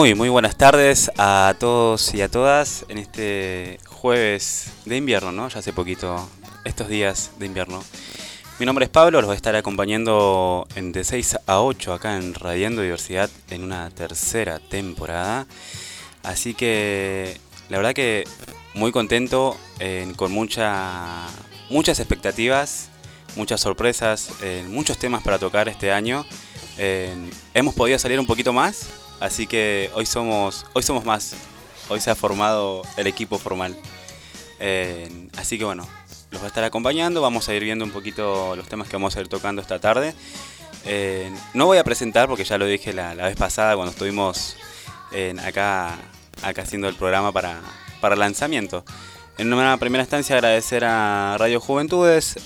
Muy, buenas tardes a todos y a todas en este jueves de invierno, ¿no? Ya hace poquito, estos días de invierno. Mi nombre es Pablo, los voy a estar acompañando en de 6 a 8 acá en Radiando Diversidad en una tercera temporada. Así que la verdad que muy contento, eh, con mucha, muchas expectativas, muchas sorpresas, muchos temas para tocar este año. Hemos podido salir un poquito más, Así que hoy somos, hoy somos más. Hoy se ha formado el equipo formal. Eh, así que bueno, los va a estar acompañando. Vamos a ir viendo un poquito los temas que vamos a ir tocando esta tarde. Eh, no voy a presentar porque ya lo dije la, vez pasada cuando estuvimos acá, acá haciendo el programa para, para lanzamiento. En una primera instancia agradecer a Radio Juventudes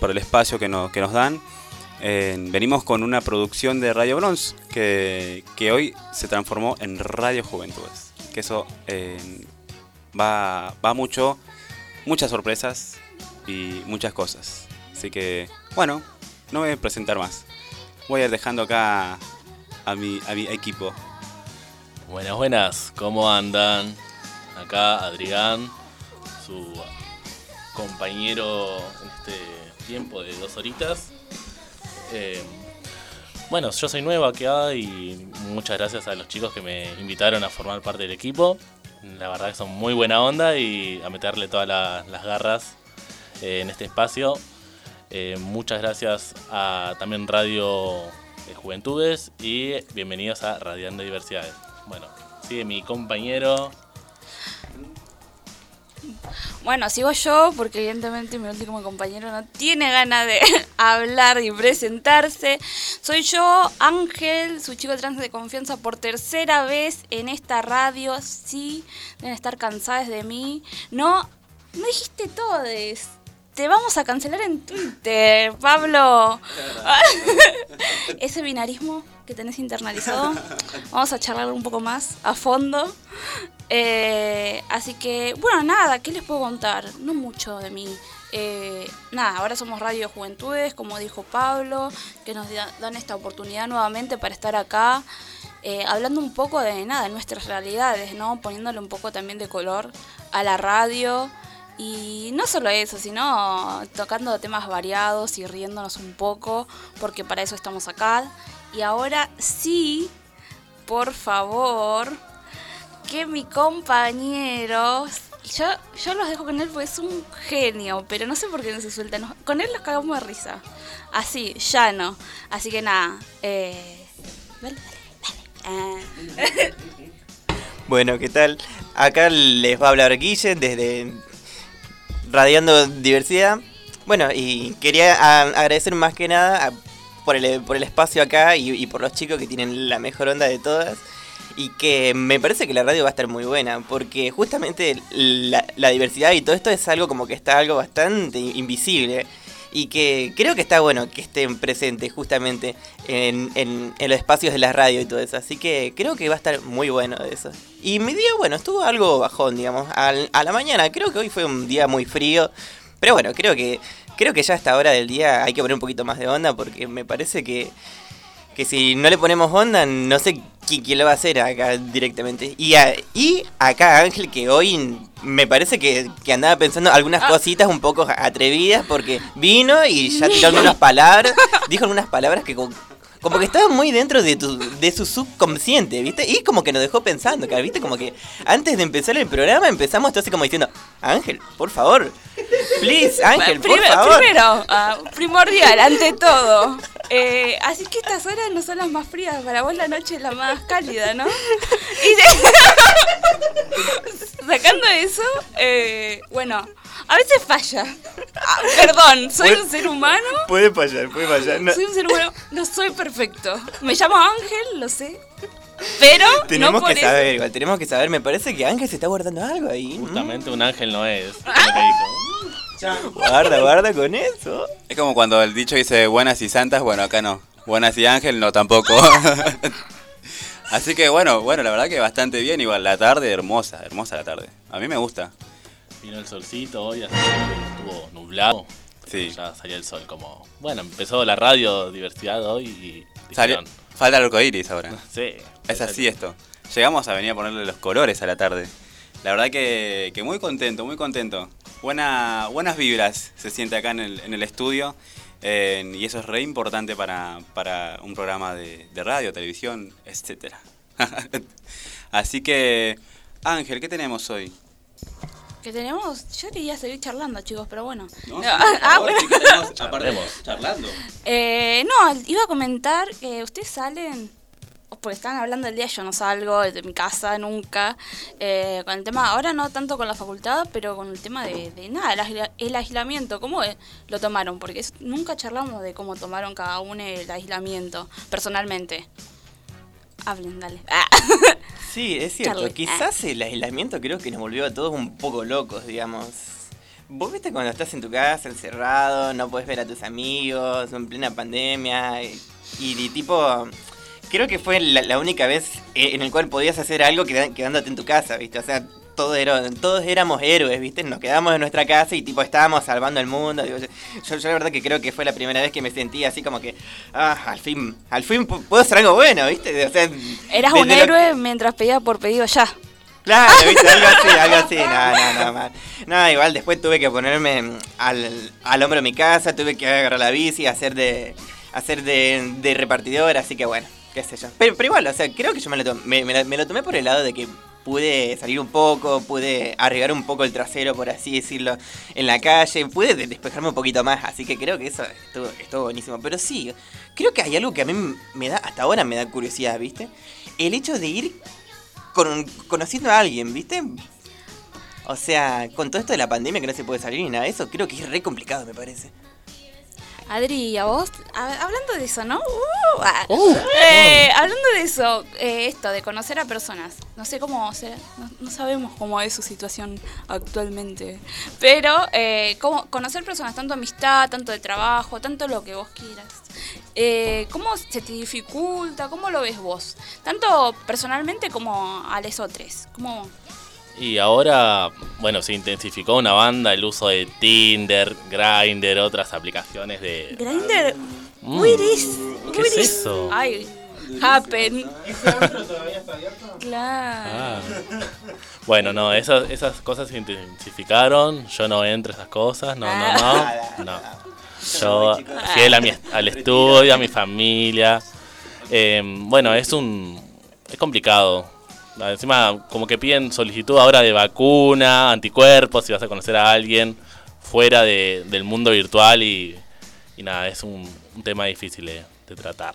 por el espacio que, que nos dan venimos con una producción de Radio Bronze que, hoy se transformó en Radio Juventudes. Que eso va, va mucho, muchas sorpresas y muchas cosas. Así que, bueno, no voy a presentar más. Voy a ir dejando acá a mi, a mi equipo. Buenas, buenas, ¿cómo andan? Acá Adrián, su compañero en este tiempo de dos horitas. Eh, bueno, yo soy nuevo acá y muchas gracias a los chicos que me invitaron a formar parte del equipo. La verdad que son muy buena onda y a meterle todas las garras eh, en este espacio. Eh, muchas gracias a también Radio Juventudes y bienvenidos a Radiando Diversidades. Bueno, sigue mi compañero bueno, sigo yo porque evidentemente mi último compañero no tiene ganas de hablar y presentarse. Soy yo, Ángel, su chico trans de confianza por tercera vez en esta radio. Sí, deben estar cansadas de mí. No, no dijiste todo esto te vamos a cancelar en Twitter, Pablo. Ese binarismo que tenés internalizado, vamos a charlar un poco más a fondo. Eh, así que, bueno, nada, ¿qué les puedo contar? No mucho de mí. Eh, nada, ahora somos Radio Juventudes, como dijo Pablo, que nos dan esta oportunidad nuevamente para estar acá. Eh, hablando un poco de nada, de nuestras realidades, ¿no? Poniéndole un poco también de color a la radio, y no solo eso, sino tocando temas variados y riéndonos un poco, porque para eso estamos acá. Y ahora sí, por favor, que mi compañero... Yo, yo los dejo con él porque es un genio, pero no sé por qué no se suelta. con él los cagamos de risa. Así, llano. Así que nada. Eh, vale, vale, Bueno, ¿qué tal? Acá les va a hablar Guille desde radiando diversidad. Bueno, y quería agradecer más que nada por, el, por el espacio acá y, por los chicos que tienen la mejor onda de todas. Y que me parece que la radio va a estar muy buena, porque justamente la, la diversidad y todo esto es algo como que está algo bastante invisible y que creo que está bueno que estén presentes justamente en, en, los espacios de la radio y todo eso. Así que creo que va a estar muy bueno eso. Y mi día, bueno, estuvo algo bajón, digamos, a la mañana. Creo que hoy fue un día muy frío. Pero bueno, creo que, creo que ya a esta hora del día hay que poner un poquito más de onda porque me parece que que si no le ponemos onda, no sé quién, lo va a hacer acá directamente. Y, y acá Ángel, que hoy me parece que, andaba pensando algunas ah. cositas un poco atrevidas, porque vino y ya tiró algunas palabras, dijo algunas palabras que como, que estaban muy dentro de, tu, de su subconsciente, ¿viste? Y como que nos dejó pensando, ¿viste? Como que antes de empezar el programa empezamos así como diciendo, Ángel, por favor, please, Ángel, por favor. Primero, ah, primordial, ante todo Eh, así que estas horas no son las más frías, para vos la noche es la más cálida, ¿no? Y sacando eso, eh, bueno, a veces falla. Ah, perdón, soy un ser humano. Puede fallar, puede fallar. Soy un ser humano, no soy perfecto. Me llamo Ángel, lo sé. Pero tenemos no que saber, igual, tenemos que saber. Me parece que Ángel se está guardando algo ahí. Justamente un ángel no es. Guarda, guarda con eso. Es como cuando el dicho dice buenas y santas, bueno, acá no. Buenas y ángel, no tampoco. Así que bueno, bueno, la verdad que bastante bien. Igual la tarde, hermosa, hermosa la tarde. A mí me gusta. Vino el solcito hoy, así que estuvo nublado. Sí. Ya salía el sol como... Bueno, empezó la radio diversidad hoy y... Salió, falta el arcoiris ahora. Sí. Es así esto. Llegamos a venir a ponerle los colores a la tarde. La verdad que, que muy contento, muy contento. Buena, buenas vibras se siente acá en el, en el estudio. Eh, y eso es re importante para, para un programa de, de radio, televisión, etc. Así que, Ángel, ¿qué tenemos hoy? ¿Qué tenemos? Yo quería seguir charlando, chicos, pero bueno. No, sí, ah, bueno. Tenemos, charlando. Eh, no, iba a comentar que ustedes salen porque estaban hablando del día, yo no salgo de mi casa nunca, eh, con el tema, ahora no tanto con la facultad, pero con el tema de, de nada, el, el, aislamiento, ¿cómo lo tomaron? Porque es, nunca charlamos de cómo tomaron cada uno el aislamiento, personalmente. Hablen, dale. Ah. Sí, es cierto, Charlie. quizás el aislamiento creo que nos volvió a todos un poco locos, digamos. Vos viste cuando estás en tu casa, encerrado, no puedes ver a tus amigos, en plena pandemia, y, y tipo creo que fue la, la, única vez en el cual podías hacer algo quedándote en tu casa, ¿viste? O sea, todos, era, todos éramos héroes, ¿viste? Nos quedamos en nuestra casa y tipo estábamos salvando el mundo. Digo, yo, yo, la verdad que creo que fue la primera vez que me sentí así como que, ah, al fin, al fin puedo hacer algo bueno, ¿viste? O sea, Eras un héroe que... mientras pedía por pedido ya. Claro, ¿viste? Algo así, algo así. No, no, no, man. No, igual después tuve que ponerme al, al hombro de mi casa, tuve que agarrar la bici, hacer de, hacer de, de repartidor, así que bueno qué sé yo. Pero, pero, igual, o sea, creo que yo me lo, tomé, me, me, me lo tomé por el lado de que pude salir un poco, pude arriesgar un poco el trasero, por así decirlo, en la calle, pude despejarme un poquito más, así que creo que eso estuvo, estuvo buenísimo. Pero sí, creo que hay algo que a mí me da, hasta ahora me da curiosidad, ¿viste? El hecho de ir con, conociendo a alguien, ¿viste? O sea, con todo esto de la pandemia que no se puede salir ni nada de eso, creo que es re complicado, me parece. Adri, a vos, a, hablando de eso, ¿no? Uh, ah, uh, eh, uh. Hablando de eso, eh, esto, de conocer a personas. No sé cómo, o sea, no, no, sabemos cómo es su situación actualmente. Pero eh, cómo, conocer personas, tanto amistad, tanto de trabajo, tanto lo que vos quieras. Eh, ¿Cómo se te dificulta? ¿Cómo lo ves vos? Tanto personalmente como a lesotres. ¿Cómo, y ahora, bueno, se intensificó una banda el uso de Tinder, Grindr, otras aplicaciones de... ¿Grindr? Mm. ¿Qué es eso? Ay, happen. ¿Ese antro todavía está abierto? Claro. Ah. Bueno, no, esas, esas cosas se intensificaron. Yo no entro a esas cosas, no, no, no. no. Yo fiel a mi, al estudio, a mi familia. Eh, bueno, es un... Es complicado Encima, como que piden solicitud ahora de vacuna, anticuerpos, si vas a conocer a alguien fuera de, del mundo virtual y, y nada, es un, un, tema difícil de, de tratar.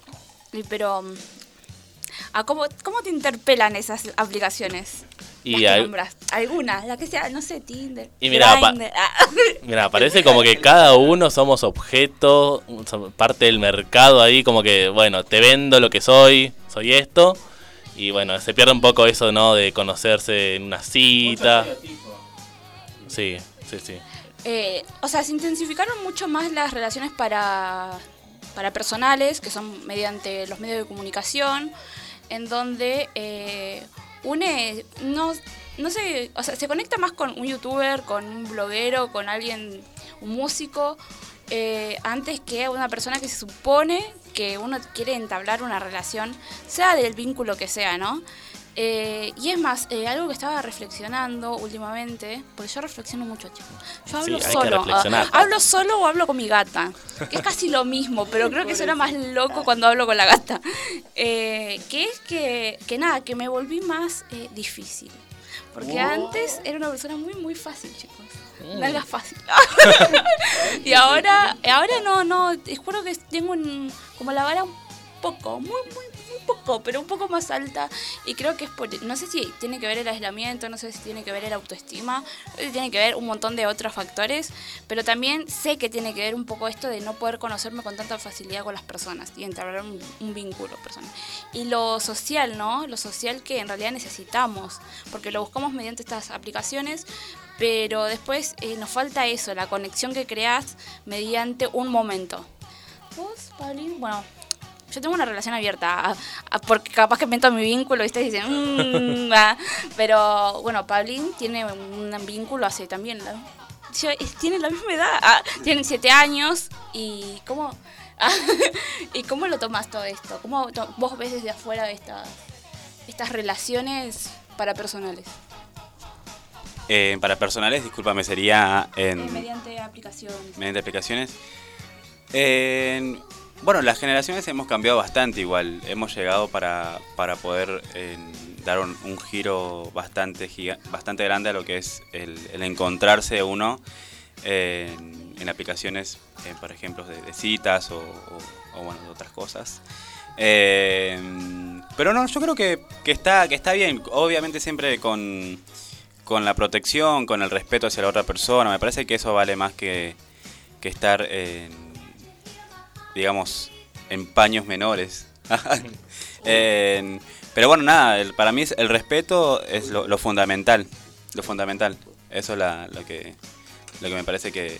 Pero, ¿a cómo, ¿cómo te interpelan esas aplicaciones? Y las que nombras, algunas, la que sea, no sé, Tinder. Y mira, pa mira, parece como que cada uno somos objeto, parte del mercado ahí, como que, bueno, te vendo lo que soy, soy esto y bueno, se pierde un poco eso, ¿no? De conocerse en una cita. Sí, sí, sí. Eh, o sea, se intensificaron mucho más las relaciones para, para personales, que son mediante los medios de comunicación, en donde eh, une, no, no sé, o sea, se conecta más con un youtuber, con un bloguero, con alguien, un músico, eh, antes que una persona que se supone que uno quiere entablar una relación, sea del vínculo que sea, ¿no? Eh, y es más, eh, algo que estaba reflexionando últimamente, porque yo reflexiono mucho, chicos. Yo hablo sí, solo. Uh, hablo solo o hablo con mi gata, que es casi lo mismo, pero creo que suena más loco cuando hablo con la gata. Eh, que es que, que nada, que me volví más eh, difícil. Porque antes era una persona muy, muy fácil, chicos. Mm. Nalgas fácil. y ahora, ahora no, no, te juro que tengo un, como la vara un poco, muy, muy, muy poco, pero un poco más alta. Y creo que es por, no sé si tiene que ver el aislamiento, no sé si tiene que ver el autoestima, no sé si tiene que ver un montón de otros factores, pero también sé que tiene que ver un poco esto de no poder conocerme con tanta facilidad con las personas y entablar un, un vínculo personal. Y lo social, ¿no? Lo social que en realidad necesitamos, porque lo buscamos mediante estas aplicaciones, pero después eh, nos falta eso, la conexión que creas mediante un momento. ¿Vos, Paulín? Bueno, yo tengo una relación abierta, porque capaz que meto mi vínculo y ustedes dicen, mm, ah". pero bueno, Paulín tiene un vínculo hace también, tiene la misma edad, ah, tienen siete años y cómo, y cómo lo tomas todo esto, cómo vos ves desde afuera estas, estas relaciones para personales. Eh, para personales, discúlpame, sería en... Eh, mediante aplicaciones. Mediante aplicaciones. Bueno, las generaciones hemos cambiado bastante igual. Hemos llegado para, para poder dar un, giro bastante, bastante grande a lo que es el, encontrarse uno en, aplicaciones, eh, por ejemplo, de, citas o, otras cosas. pero no, yo creo que, que, está, que está bien. Obviamente siempre con con la protección, con el respeto hacia la otra persona. Me parece que eso vale más que, estar en, digamos, en paños menores. pero bueno, nada, para mí el respeto es lo, fundamental. Lo fundamental. Eso es lo, que, lo que me parece que,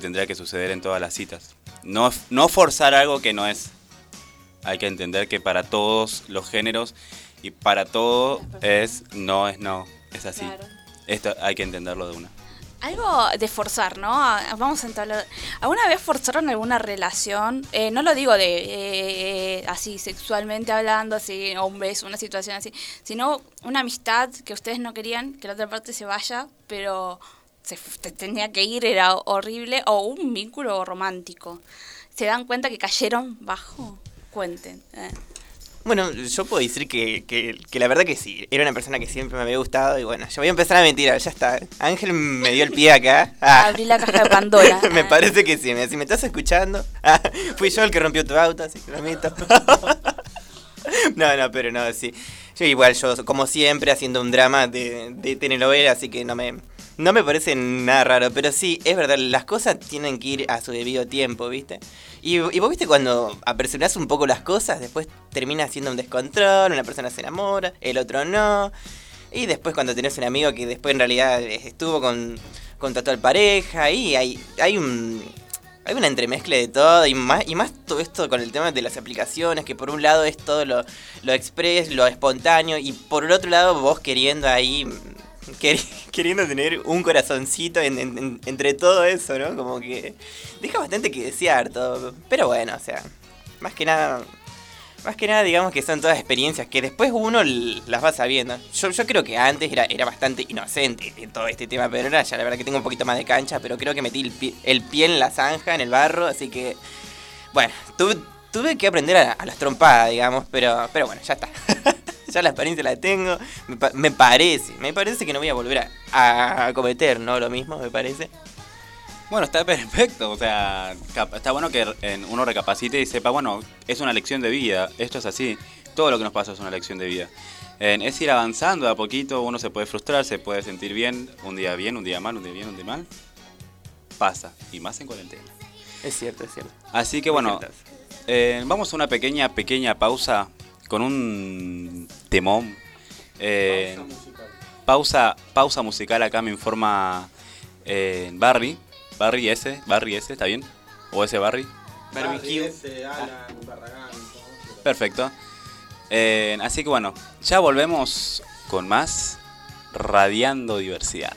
tendría que suceder en todas las citas. No, no forzar algo que no es. Hay que entender que para todos los géneros y para todo es no es no. Es así. Esto hay que entenderlo de una. Algo de forzar, ¿no? Vamos a entablar. ¿Alguna vez forzaron alguna relación? Eh, no lo digo de eh, así sexualmente hablando, así, o un beso, una situación así, sino una amistad que ustedes no querían que la otra parte se vaya, pero se tenía que ir, era horrible, o un vínculo romántico. ¿Se dan cuenta que cayeron bajo? Cuenten. Eh. Bueno, yo puedo decir que, que, la verdad que sí. Era una persona que siempre me había gustado y bueno, yo voy a empezar a mentir, ya está. Ángel me dio el pie acá. Ah. Abrí la caja de Pandora. me parece que sí. Si me estás escuchando, ah, fui yo el que rompió tu auto, así que lo admito. no, no, pero no, sí. Yo igual, yo como siempre haciendo un drama de, de telenovela, así que no me, no me parece nada raro, pero sí, es verdad, las cosas tienen que ir a su debido tiempo, ¿viste? Y, vos viste cuando apresurás un poco las cosas, después termina siendo un descontrol, una persona se enamora, el otro no. Y después cuando tenés un amigo que después en realidad estuvo con, con tu pareja, y hay, hay un... Hay una entremezcla de todo y más, y más todo esto con el tema de las aplicaciones, que por un lado es todo lo, lo express, lo espontáneo, y por el otro lado vos queriendo ahí queriendo tener un corazoncito entre todo eso, ¿no? Como que deja bastante que desear todo. Pero bueno, o sea, más que nada, más que nada digamos que son todas experiencias que después uno las va sabiendo. Yo, creo que antes era, era bastante inocente en todo este tema, pero ahora ya la verdad que tengo un poquito más de cancha, pero creo que metí el pie, el pie en la zanja, en el barro, así que, bueno, tuve, tuve que aprender a, a las trompadas, digamos, pero, pero bueno, ya está. ya la experiencia la tengo. Me, parece, me parece que no voy a volver a, cometer, ¿no? Lo mismo, me parece. Bueno, está perfecto, o sea, está bueno que uno recapacite y sepa, bueno, es una lección de vida, esto es así, todo lo que nos pasa es una lección de vida. es ir avanzando a poquito, uno se puede frustrar, se puede sentir bien, un día bien, un día mal, un día bien, un día mal, pasa, y más en cuarentena. Es cierto, es cierto. Así que bueno, eh, vamos a una pequeña, pequeña pausa con un temón. Eh, pausa, musical. Pausa, musical acá me informa eh, Barry. Barry S, Barry S, ¿está bien? ¿O ese Barry? Barry, S, Alan. Perfecto. Eh, así que bueno, ya volvemos con más Radiando Diversidad.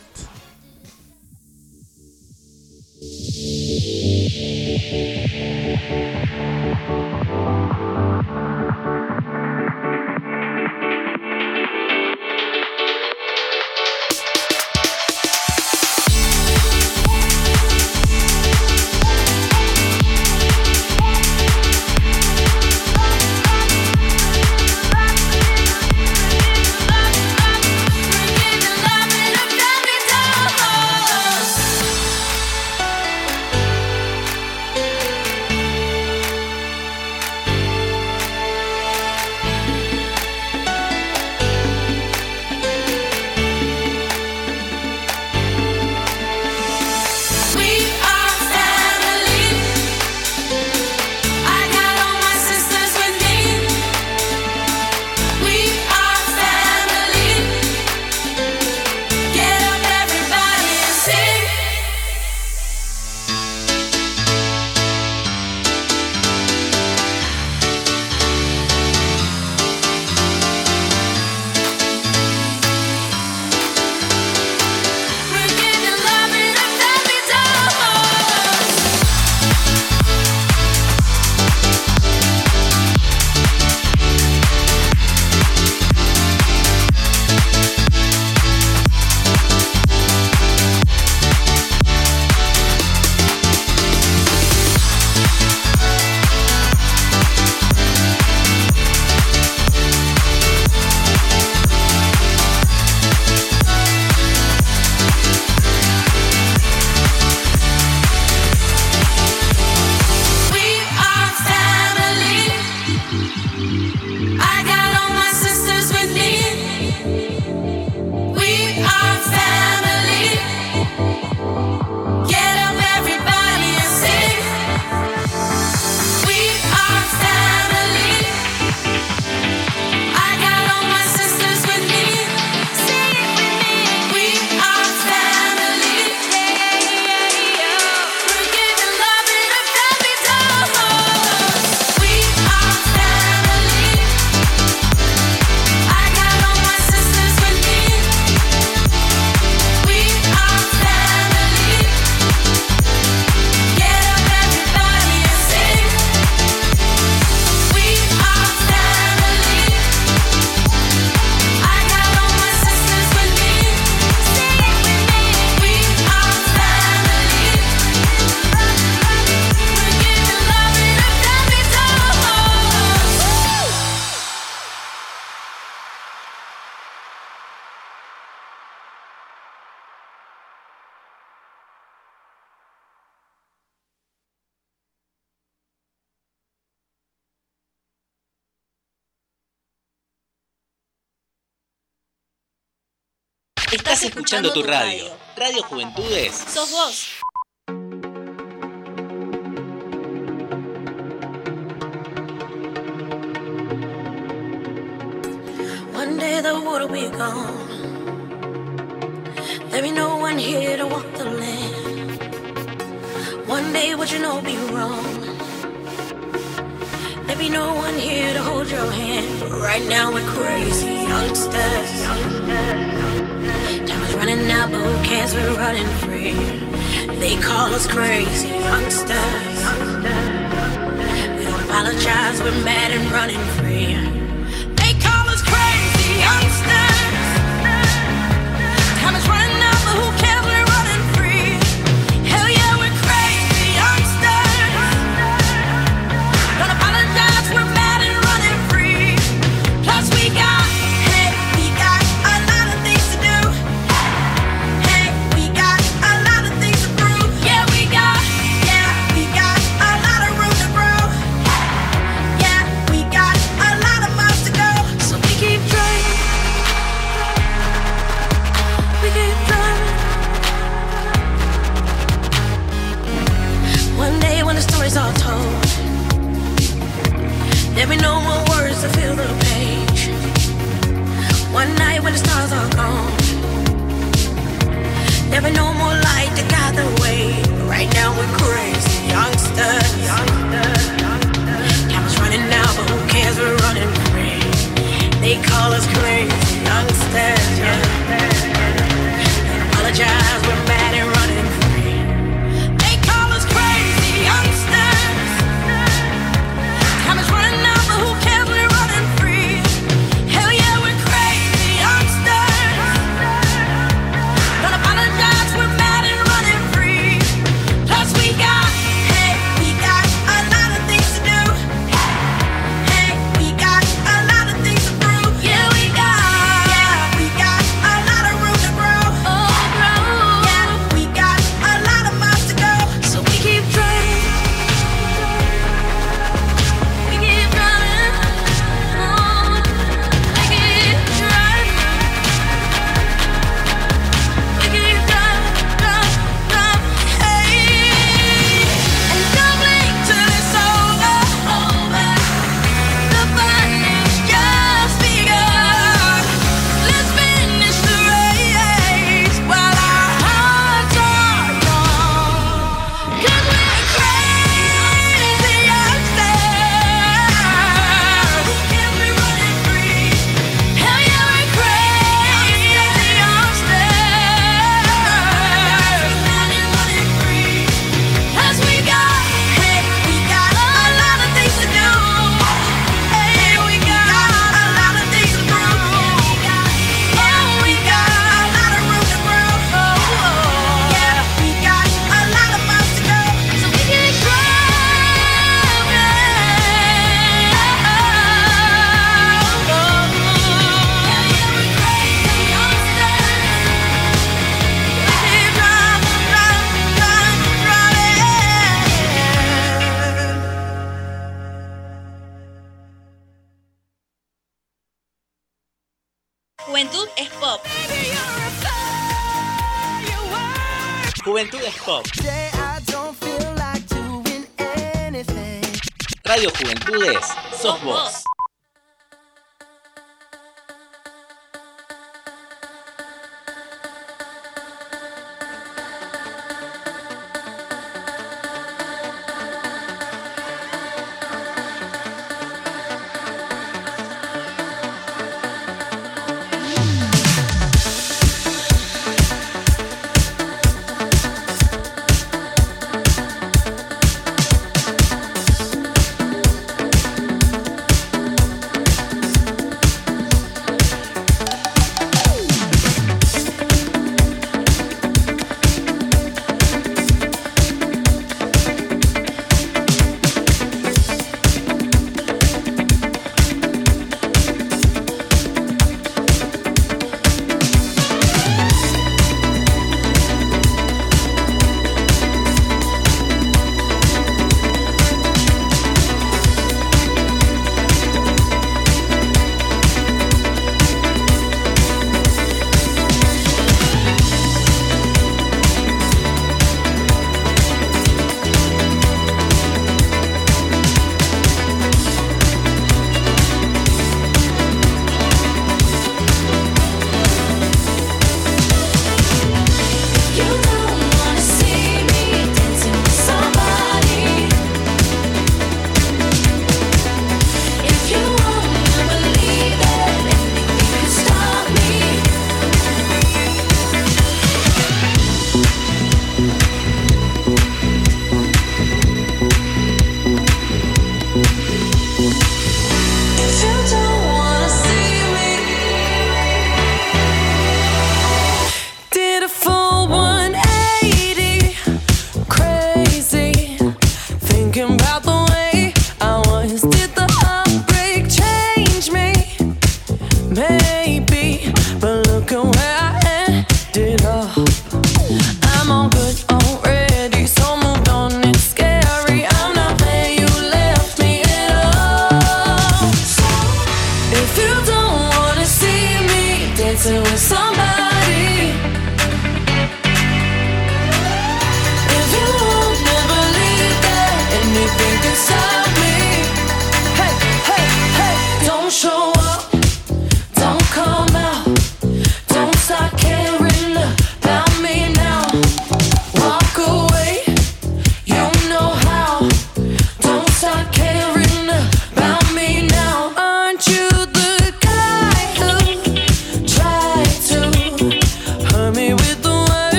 escuchando tu radio. Radio Juventudes. Sos vos. One day the water be gone. There be no one here to walk the land. One day what you know be wrong. There no one here to hold your hand. But right now we're crazy youngsters. Time is running out, but who cares? We're running free. They call us crazy youngsters. We don't apologize, we're mad and running free. They call us crazy youngsters.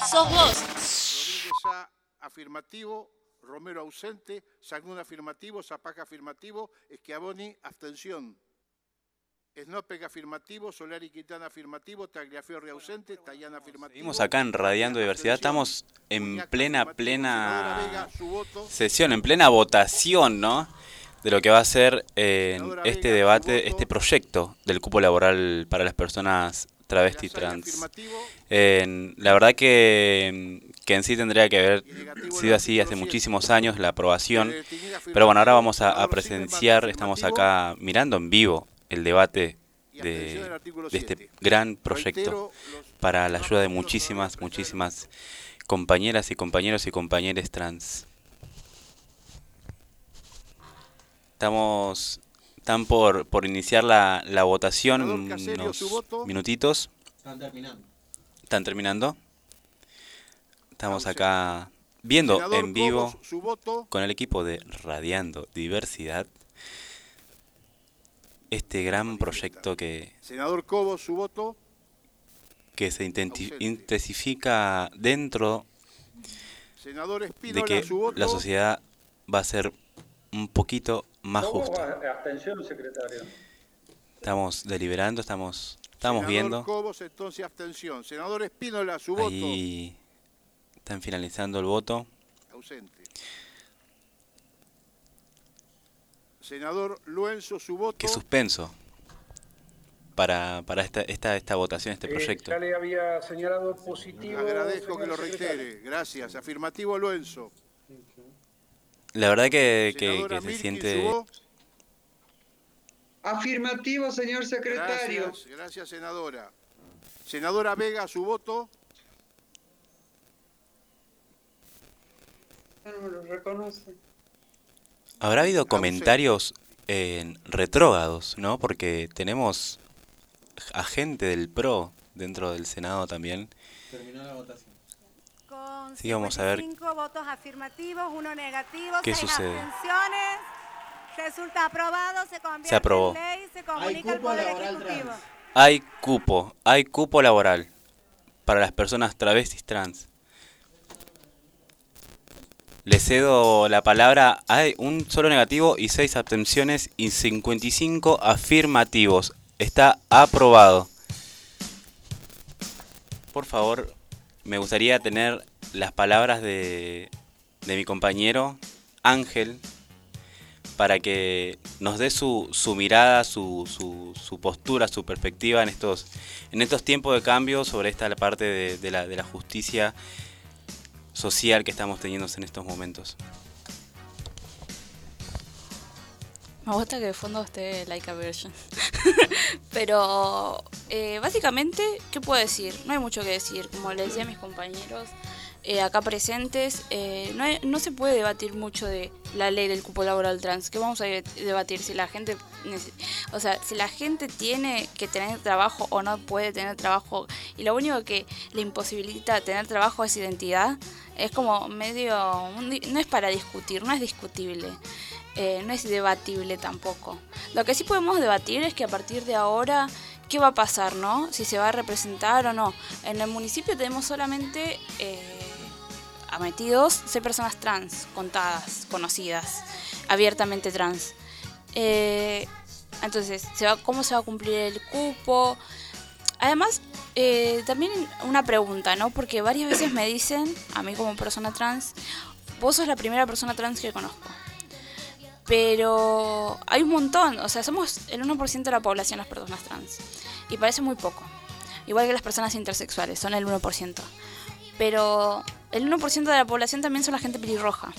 Sos vos. Rodríguez A afirmativo, Romero ausente, Sagún afirmativo, Zapaca afirmativo, Schiavoni abstención. Snopek afirmativo, Solari Quintana afirmativo, Tagliafiorri ausente, Tayana afirmativo. Seguimos acá en Radiando Diversidad, estamos en plena, plena sesión, en plena votación, ¿no? De lo que va a ser eh, este debate, este proyecto del cupo laboral para las personas travesti trans. La verdad que, que en sí tendría que haber sido así hace muchísimos años la aprobación, pero bueno, ahora vamos a, a presenciar, estamos acá mirando en vivo el debate de, de este gran proyecto para la ayuda de muchísimas, muchísimas compañeras y compañeros y compañeras trans. Estamos, están por, por iniciar la, la votación unos minutitos. Están terminando. ¿Están terminando? Estamos acá viendo Senador en vivo Cobos, su voto. con el equipo de Radiando Diversidad este gran proyecto que Senador Cobos, su voto. que se intensifica dentro de que la sociedad va a ser un poquito más justa. Estamos deliberando, estamos, estamos viendo. Cobos, entonces abstención. Senador Espínola, su voto. Ahí están finalizando el voto. Ausente. Senador Luenzo, su voto. Qué suspenso para, para esta, esta, esta votación, este proyecto. ya le había señalado positivo. Agradezco que lo reitere. Gracias. Afirmativo Luenzo. La verdad que, que, que se siente... Afirmativo, señor secretario. Gracias, gracias, senadora. Senadora Vega, su voto. No me lo reconoce. Habrá habido comentarios en retrógados, ¿no? Porque tenemos a gente del PRO dentro del Senado también. Terminó la votación. Con Sí, vamos a ver. cinco votos afirmativos, uno negativo, ¿Qué seis sucede? abstenciones. Resulta aprobado, se convierte Se aprobó. en ley, se comunica al cupo Poder laboral Ejecutivo. trans. Hay cupo, hay cupo laboral para las personas travestis trans. Le cedo la palabra. Hay un solo negativo y seis abstenciones y 55 afirmativos. Está aprobado. Por favor, me gustaría tener las palabras de, de mi compañero Ángel para que nos dé su, su mirada, su, su, postura, su perspectiva en estos, en estos tiempos de cambio sobre esta parte de, la, de la justicia social que estamos teniendo en estos momentos. Me gusta que de fondo esté like a version. Pero eh, básicamente, ¿qué puedo decir? No hay mucho que decir. Como les decía a mis compañeros eh, acá presentes, eh, no, no se puede debatir mucho de la ley del cupo laboral trans. ¿Qué vamos a de- debatir? Si la gente, o sea, si la gente tiene que tener trabajo o no puede tener trabajo y lo único que le imposibilita tener trabajo es identidad, es como medio, no es para discutir, no es discutible. Eh, no es debatible tampoco. Lo que sí podemos debatir es que a partir de ahora, ¿qué va a pasar, no? Si se va a representar o no. En el municipio tenemos solamente eh, ametidos seis personas trans, contadas, conocidas, abiertamente trans. Eh, entonces, ¿se va, ¿cómo se va a cumplir el cupo? Además, eh, también una pregunta, ¿no? Porque varias veces me dicen, a mí como persona trans, vos sos la primera persona trans que conozco. Pero hay un montón, o sea, somos el 1% de la población las personas trans. Y parece muy poco. Igual que las personas intersexuales, son el 1%. Pero el 1% de la población también son la gente pelirroja.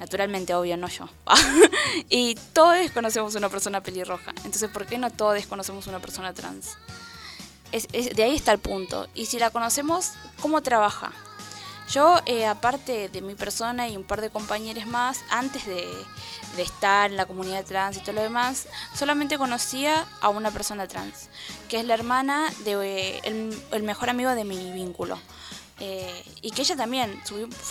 Naturalmente, obvio, no yo. y todos conocemos una persona pelirroja. Entonces, ¿por qué no todos conocemos una persona trans? De ahí está el punto. Y si la conocemos, ¿cómo trabaja? Yo, eh, aparte de mi persona y un par de compañeros más, antes de, de estar en la comunidad trans y todo lo demás, solamente conocía a una persona trans, que es la hermana de eh, el, el mejor amigo de mi vínculo. Eh, y que ella también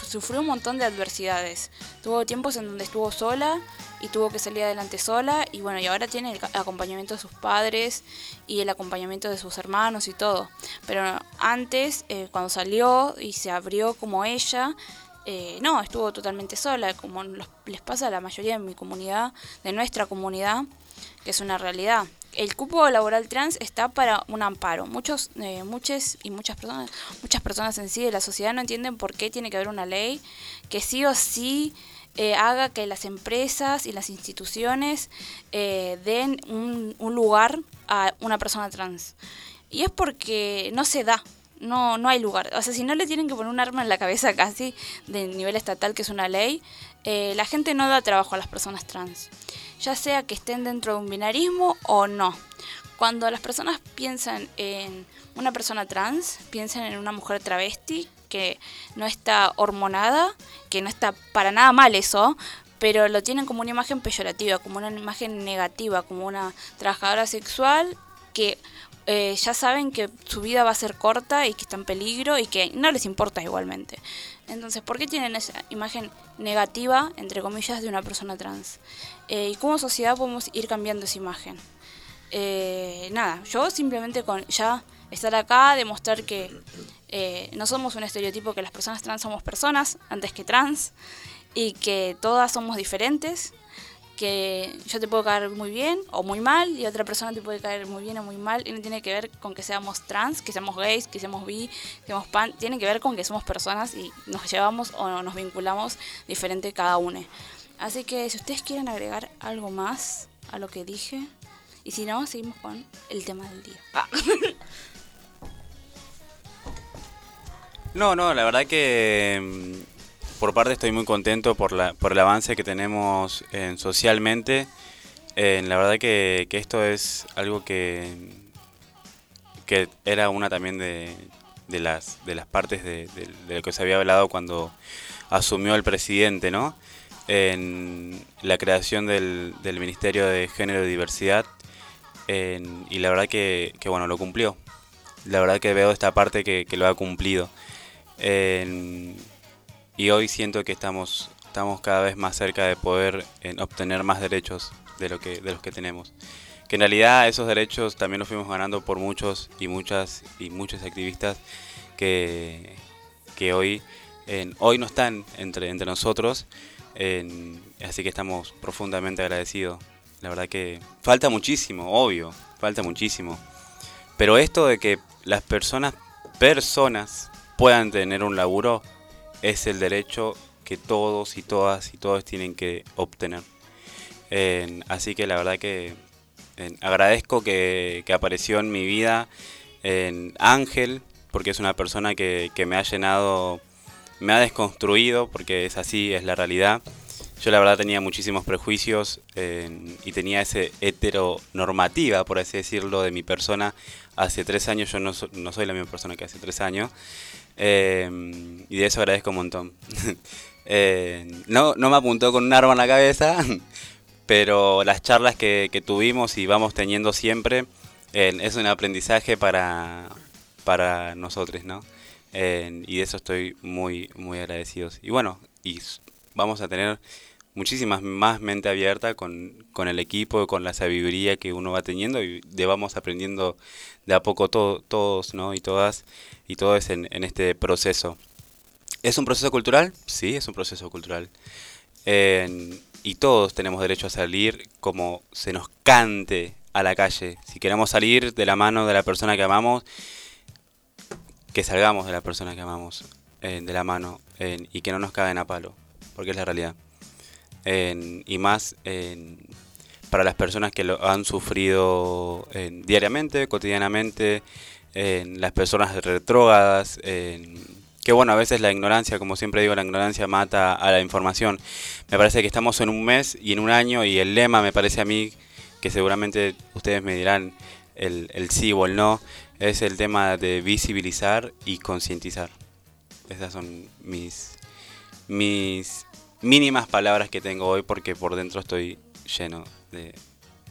sufrió un montón de adversidades. Tuvo tiempos en donde estuvo sola y tuvo que salir adelante sola y bueno, y ahora tiene el acompañamiento de sus padres y el acompañamiento de sus hermanos y todo. Pero antes, eh, cuando salió y se abrió como ella, eh, no, estuvo totalmente sola, como les pasa a la mayoría de mi comunidad, de nuestra comunidad, que es una realidad. El cupo laboral trans está para un amparo. Muchos, eh, muchas y muchas personas, muchas personas en sí de la sociedad no entienden por qué tiene que haber una ley que sí o sí eh, haga que las empresas y las instituciones eh, den un, un lugar a una persona trans. Y es porque no se da, no, no hay lugar. O sea, si no le tienen que poner un arma en la cabeza casi de nivel estatal, que es una ley, eh, la gente no da trabajo a las personas trans. Ya sea que estén dentro de un binarismo o no. Cuando las personas piensan en una persona trans, piensan en una mujer travesti que no está hormonada, que no está para nada mal eso, pero lo tienen como una imagen peyorativa, como una imagen negativa, como una trabajadora sexual que eh, ya saben que su vida va a ser corta y que está en peligro y que no les importa igualmente. Entonces, ¿por qué tienen esa imagen negativa, entre comillas, de una persona trans? Eh, ¿Y cómo sociedad podemos ir cambiando esa imagen? Eh, nada, yo simplemente con ya estar acá, demostrar que eh, no somos un estereotipo, que las personas trans somos personas antes que trans y que todas somos diferentes, que yo te puedo caer muy bien o muy mal y otra persona te puede caer muy bien o muy mal y no tiene que ver con que seamos trans, que seamos gays, que seamos bi, que seamos pan, tiene que ver con que somos personas y nos llevamos o nos vinculamos diferente cada uno. Así que si ustedes quieren agregar algo más a lo que dije, y si no, seguimos con el tema del día. Ah. No, no, la verdad que mm, por parte estoy muy contento por, la, por el avance que tenemos en socialmente. En la verdad que, esto es algo que, que era una también de, de, las, de las partes de, lo que se había hablado cuando asumió el presidente, ¿no? En la creación del, del Ministerio de Género y Diversidad. y la verdad que, que, bueno, lo cumplió. La verdad que veo esta parte que, que lo ha cumplido y hoy siento que estamos, estamos cada vez más cerca de poder obtener más derechos de, lo que, de los que tenemos. Que en realidad esos derechos también los fuimos ganando por muchos y muchas y muchos activistas que, que hoy, hoy no están entre, entre nosotros. Así que estamos profundamente agradecidos. La verdad que falta muchísimo, obvio, falta muchísimo. Pero esto de que las personas, personas, puedan tener un laburo es el derecho que todos y todas y todos tienen que obtener. así que la verdad que agradezco que, apareció en mi vida en Ángel, porque es una persona que, me ha llenado, me ha desconstruido, porque es así, es la realidad. Yo la verdad tenía muchísimos prejuicios y tenía ese heteronormativa, por así decirlo, de mi persona. Hace tres años yo no, no soy la misma persona que hace tres años. Eh, y de eso agradezco un montón. Eh, no, no me apuntó con un arma en la cabeza, pero las charlas que, tuvimos y vamos teniendo siempre eh, es un aprendizaje para, para nosotros, ¿no? Y de eso estoy muy, muy agradecido. Y bueno, y vamos a tener muchísimas más mente abierta con, con el equipo, con la sabiduría que uno va teniendo y de vamos aprendiendo de a poco todos ¿no? y todas y todos en este proceso. ¿Es un proceso cultural? Sí, es un proceso cultural. y todos tenemos derecho a salir como se nos cante a la calle. Si queremos salir de la mano de la persona que amamos, que salgamos de la persona que amamos, de la mano, y que no nos caguen a palo, porque es la realidad y más para las personas que lo han sufrido diariamente, cotidianamente, las personas retrógadas, que bueno, a veces la ignorancia, como siempre digo, la ignorancia mata a la información. Me parece que estamos en un mes y en un año y el lema me parece a mí, que seguramente ustedes me dirán el sí o el no, es el tema de visibilizar y concientizar. Esas son mis, mis mínimas palabras que tengo hoy porque por dentro estoy lleno de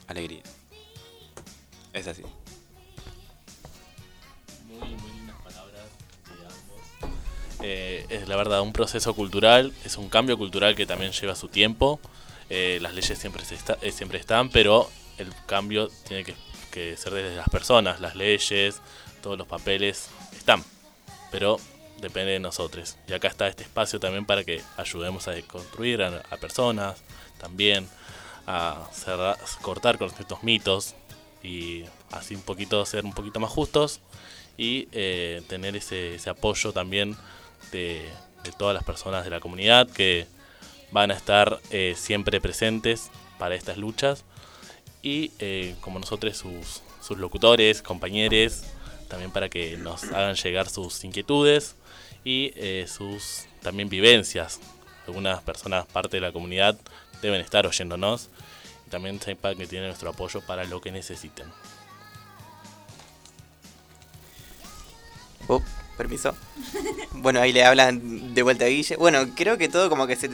alegría. Es así. Muy, muy lindas palabras eh, es la verdad un proceso cultural, es un cambio cultural que también lleva su tiempo. Eh, las leyes siempre, eh, siempre están, pero el cambio tiene que, que ser desde las personas. Las leyes, todos los papeles están, pero depende de nosotros. Y acá está este espacio también para que ayudemos a construir a, personas, también a cortar con estos mitos y así un poquito ser un poquito más justos y eh, tener ese, apoyo también de, todas las personas de la comunidad que van a estar eh, siempre presentes para estas luchas y eh, como nosotros sus, sus locutores, compañeros, también para que nos hagan llegar sus inquietudes y eh, sus también vivencias. Algunas personas, parte de la comunidad, deben estar oyéndonos y también sepan que tienen nuestro apoyo para lo que necesiten. Oh, permiso. Bueno, ahí le hablan de vuelta a Guille. Bueno, creo que todo como que se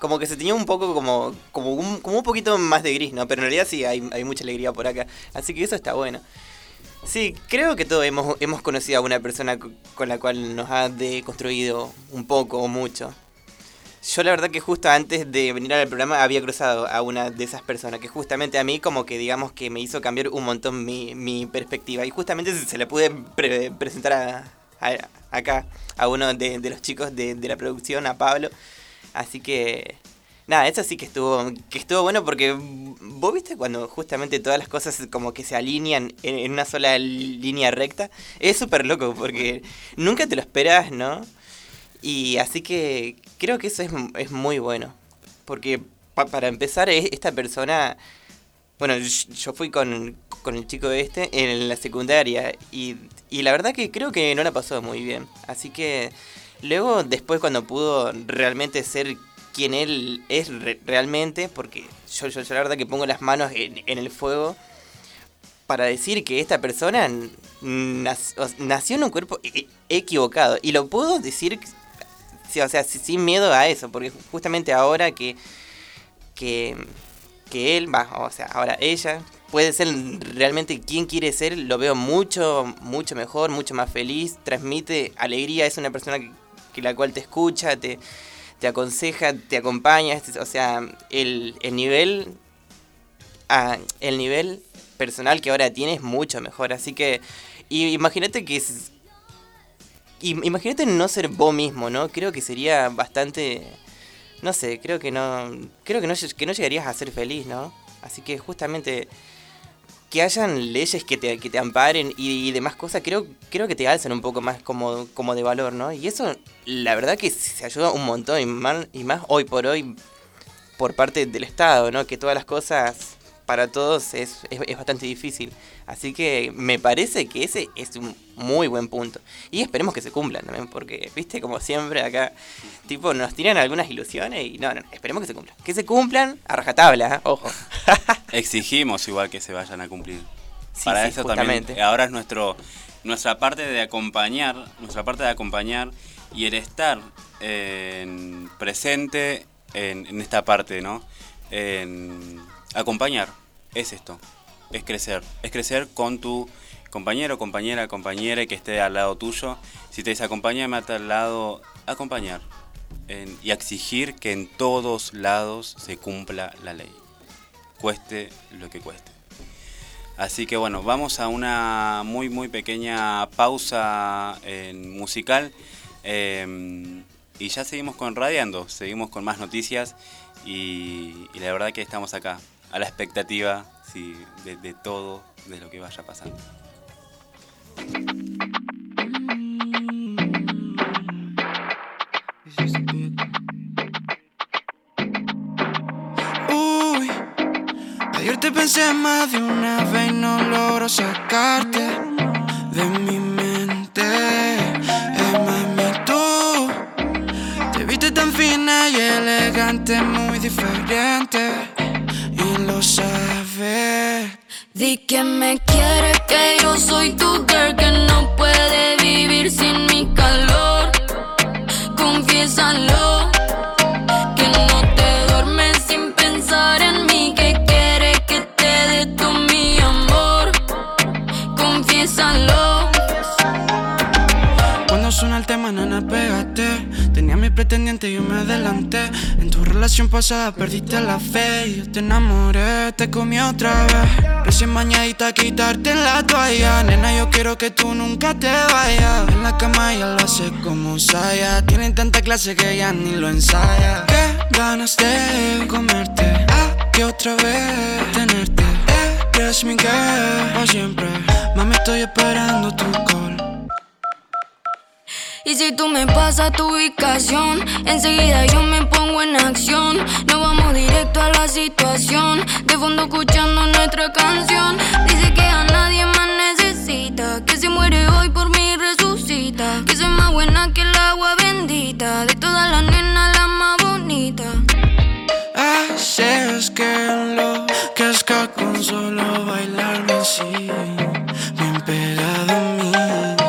como que se tenía un poco como como un, como un poquito más de gris, ¿no? Pero en realidad sí hay, hay mucha alegría por acá. Así que eso está bueno. Sí, creo que todos hemos, hemos conocido a una persona con la cual nos ha deconstruido un poco o mucho. yo la verdad que justo antes de venir al programa había cruzado a una de esas personas que justamente a mí como que digamos que me hizo cambiar un montón mi, mi perspectiva y justamente se, la pude pre- presentar a- acá a uno de, de los chicos de, de la producción, a Pablo. Así que nada, eso sí que estuvo que estuvo bueno porque vos viste cuando justamente todas las cosas como que se alinean en, en una sola línea recta, es súper loco porque nunca te lo esperas, ¿no? Y así que creo que eso es, es muy bueno. Porque pa- para empezar, es- esta persona. Bueno, yo yo fui con, con el chico este en la secundaria. Y, y la verdad que creo que no la pasó muy bien. Así que luego, después, cuando pudo realmente ser quien él es re- realmente, porque yo, yo, la verdad que pongo las manos en, el fuego para decir que esta persona nació en un cuerpo e- equivocado. Y lo puedo decir, o sea, si- sin miedo a eso, porque justamente ahora que, que, que él, va, o sea, ahora ella, puede ser realmente quien quiere ser, lo veo mucho, mucho mejor, mucho más feliz, transmite alegría, es una persona que, que la cual te escucha, te, te aconseja, te acompaña, es- o sea, el, el nivel ah, el nivel personal que ahora tiene es mucho mejor. Así que imagínate que imagínate no ser vos mismo, ¿no? Creo que sería bastante no sé, creo que no creo que no que no llegarías a ser feliz, ¿no? Así que justamente que hayan leyes que te, que te amparen y, demás cosas, creo, creo que te alzan un poco más como, como de valor, ¿no? Y eso, la verdad que se ayuda un montón y más, y más hoy por hoy por parte del Estado, ¿no? Que todas las cosas para todos es, es bastante difícil. Así que me parece que ese es un muy buen punto. Y esperemos que se cumplan también, porque, viste, como siempre acá, tipo, nos tiran algunas ilusiones y no, no, esperemos que se cumplan. Que se cumplan a rajatabla, ¿eh? ojo. Exigimos igual que se vayan a cumplir. Sí, Para sí, eso justamente. también ahora es nuestro nuestra parte de acompañar, nuestra parte de acompañar y el estar en- presente en, en esta parte, ¿no? En acompañar es esto, es crecer, es crecer con tu compañero, compañera, compañera que esté al lado tuyo. Si te dice acompáñame a tal lado, acompañar y exigir que en todos lados se cumpla la ley cueste lo que cueste. Así que bueno, vamos a una muy muy pequeña pausa en musical eh, y ya seguimos con Radiando, seguimos con más noticias y, y la verdad que estamos acá, a la expectativa sí, de, todo, de lo que vaya pasando. Uy, ayer te pensé más de una vez y no logro sacarte de mi mente. Es mami, tú te viste tan fina y elegante, muy diferente. Lo. Di que me quieres, que yo soy tu girl, que no puede nena, pégate. Tenía mi pretendiente y yo me adelanté. En tu relación pasada perdiste la fe. y Yo te enamoré, te comí otra vez. Recién bañadita, a quitarte la toalla. Nena, yo quiero que tú nunca te vayas. En la cama ella lo hace como Saya. Tienen tanta clase que ella ni lo ensaya. Qué ganas de comerte. Aquí otra vez tenerte. Eres mi girl, por siempre. Mami, estoy esperando tu call. Y si tú me pasas tu ubicación, enseguida yo me pongo en acción. Nos vamos directo a la situación, de fondo escuchando nuestra canción. Dice que a nadie más necesita, que si muere hoy por mí resucita. Que soy más buena que el agua bendita, de todas las nenas la más bonita. Así es que lo que con solo bailarme así, bien pegado a mí.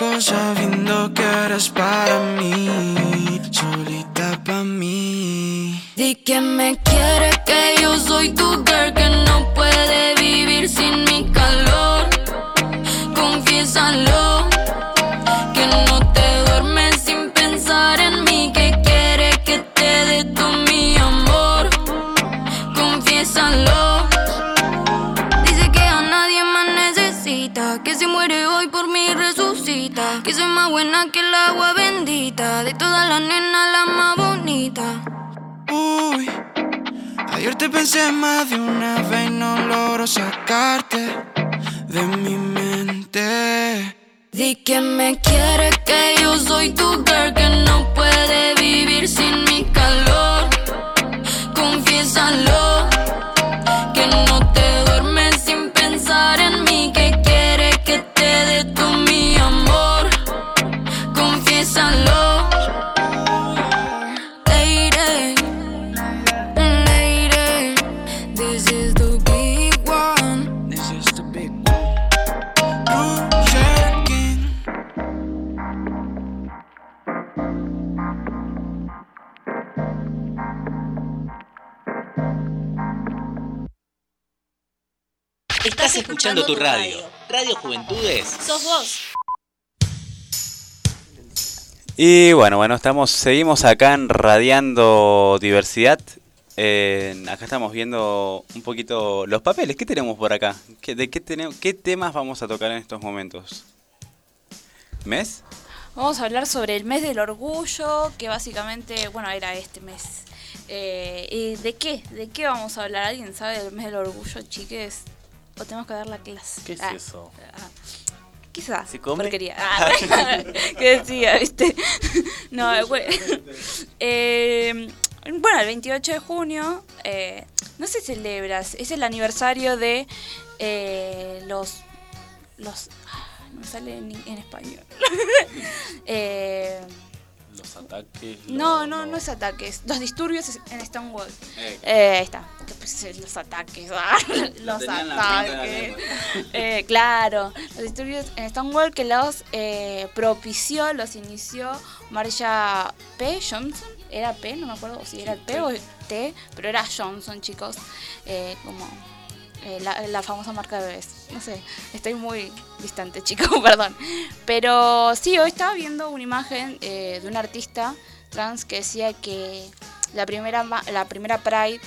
Loco sabiendo que eres para mí, solita para mí. Di que me quieres, que yo soy tu girl, que no de todas las nenas la más bonita. Uy, ayer te pensé más de una vez y no logro sacarte de mi mente. Di que me quieres, que yo soy tu girl, que no puede vivir sin mi calor. Confiésalo, escuchando tu radio. Radio Juventudes. Sos vos. Y bueno, bueno, estamos, seguimos acá en Radiando Diversidad. Eh, acá estamos viendo un poquito los papeles. ¿Qué tenemos por acá? ¿Qué, ¿De qué, tenemos, qué temas vamos a tocar en estos momentos? ¿Mes? Vamos a hablar sobre el mes del orgullo, que básicamente, bueno, era este mes. Eh, ¿Y de qué? ¿De qué vamos a hablar? ¿Alguien sabe del mes del orgullo, chiques? ¿O tenemos que dar la clase? ¿Qué es Ah, eso? ah, quizá. ¿Se come? Porquería. Ah, ¿Qué decía, viste? No, eh, bueno. Eh, bueno, el 28 de junio eh, no se celebra, es el aniversario de eh, los... los ah, no me sale en, en español. Eh, Los ataques. no, lo- no, no es ataques. Los disturbios en Stonewall. Eh. Eh, está. Pues, Los ataques. ah, los ataques. Eh, claro. Los disturbios en Stonewall que los eh, propició, los inició Marsha P. Johnson. ¿Era P? No me acuerdo si era el P o T, pero era Johnson, chicos. Eh, como eh, la, famosa marca de bebés. No sé, estoy muy distante, chicos, perdón. Pero sí, hoy estaba viendo una imagen eh, de un artista trans que decía que la primera, la primera Pride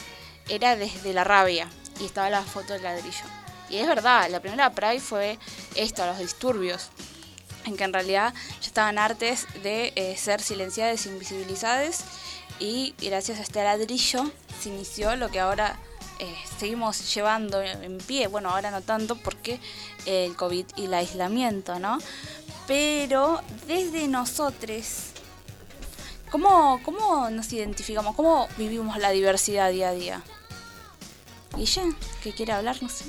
era desde la rabia y estaba la foto del ladrillo. Y es verdad, la primera Pride fue esto, los disturbios, en que en realidad ya estaban artes de eh, ser silenciadas, invisibilizadas y gracias a este ladrillo se inició lo que ahora eh, seguimos llevando en pie. Bueno, ahora no tanto porque eh, el COVID y el aislamiento, ¿no? Pero desde nosotros, ¿cómo, ¿cómo nos identificamos? ¿Cómo vivimos la diversidad día a día? Guille, ¿qué quiere hablar? No sé.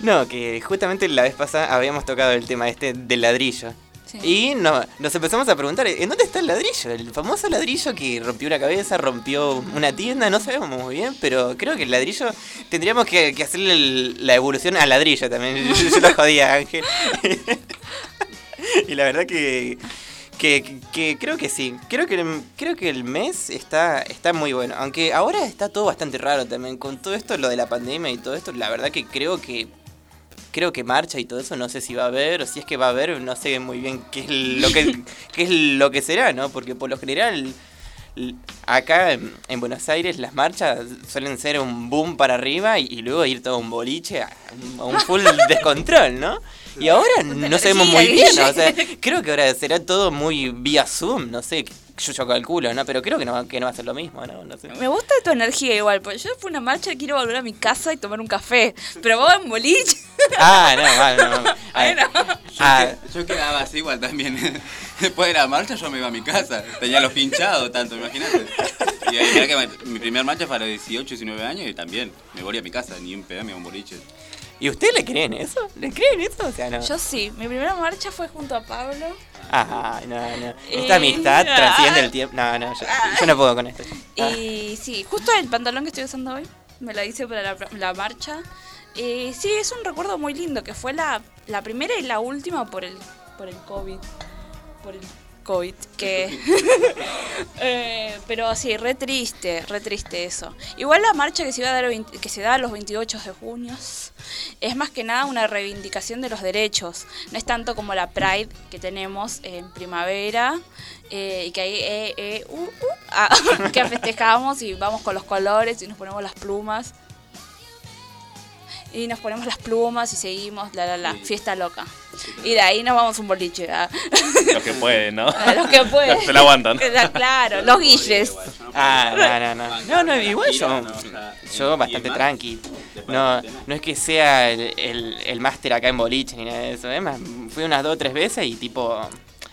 No, que justamente la vez pasada habíamos tocado el tema este del ladrillo. Y no, nos empezamos a preguntar, ¿en dónde está el ladrillo? El famoso ladrillo que rompió una cabeza, rompió una tienda, no sabemos muy bien, pero creo que el ladrillo tendríamos que, que hacerle la evolución al ladrillo también. Yo, lo jodía, Ángel. y la verdad que, que, que creo que sí. Creo que, creo que el mes está, está muy bueno. Aunque ahora está todo bastante raro también. Con todo esto, lo de la pandemia y todo esto, la verdad que creo que creo que marcha y todo eso, no sé si va a haber, o si es que va a haber, no sé muy bien qué es lo que, qué es lo que será, ¿no? Porque por lo general, acá en, en Buenos Aires, las marchas suelen ser un boom para arriba y, y luego ir todo un boliche a un full descontrol, ¿no? Y ahora no sabemos muy bien, o sea, creo que ahora será todo muy vía Zoom, no sé, yo, yo calculo, ¿no? Pero creo que no, va- que no va a ser lo mismo, ¿no? No sé. Me gusta tu energía igual, porque yo fui a una marcha y quiero volver a mi casa y tomar un café. Pero vos en boliche. Ah, no, no, no. Ah, ah, Yo quedaba así igual también. Después de la marcha yo me iba a mi casa. Tenía los pinchados tanto, imagínate. Y ahí, mirá que mi primer marcha fue a los 18, 19 años y también me volví a mi casa, ni un pedo, me iba a un boliche. ¿Y ustedes le creen eso? ¿Le creen eso? O sea, no. Yo sí, mi primera marcha fue junto a Pablo. Ah, no, no. Eh, Esta amistad ah. transciende el tiempo. No, no, yo, yo no puedo con esto. Ah. Y sí, justo el pantalón que estoy usando hoy, me lo hice para la, la marcha. Y sí, es un recuerdo muy lindo, que fue la, la primera y la última por el, por el COVID. Por el COVID, que... Eh, pero sí, re triste, re triste eso. Igual la marcha que se, iba a dar, el 20 que se da los 28 de junio es más que nada una reivindicación de los derechos. No es tanto como la Pride que tenemos en primavera eh, y que ahí eh, eh, uh, uh, ah, que festejamos y vamos con los colores y nos ponemos las plumas. y nos ponemos las plumas y seguimos, la, la, la, fiesta loca. Y de ahí nos vamos a un boliche. ¿ah? Los que pueden, ¿no? Los que pueden. Los que se la aguantan. Claro, los guilles. Ah, no, no, no. No, no, igual yo, yo bastante tranqui. No, no es que sea el, el, el máster acá en boliche ni nada de eso. Es más, fui unas dos o tres veces y tipo...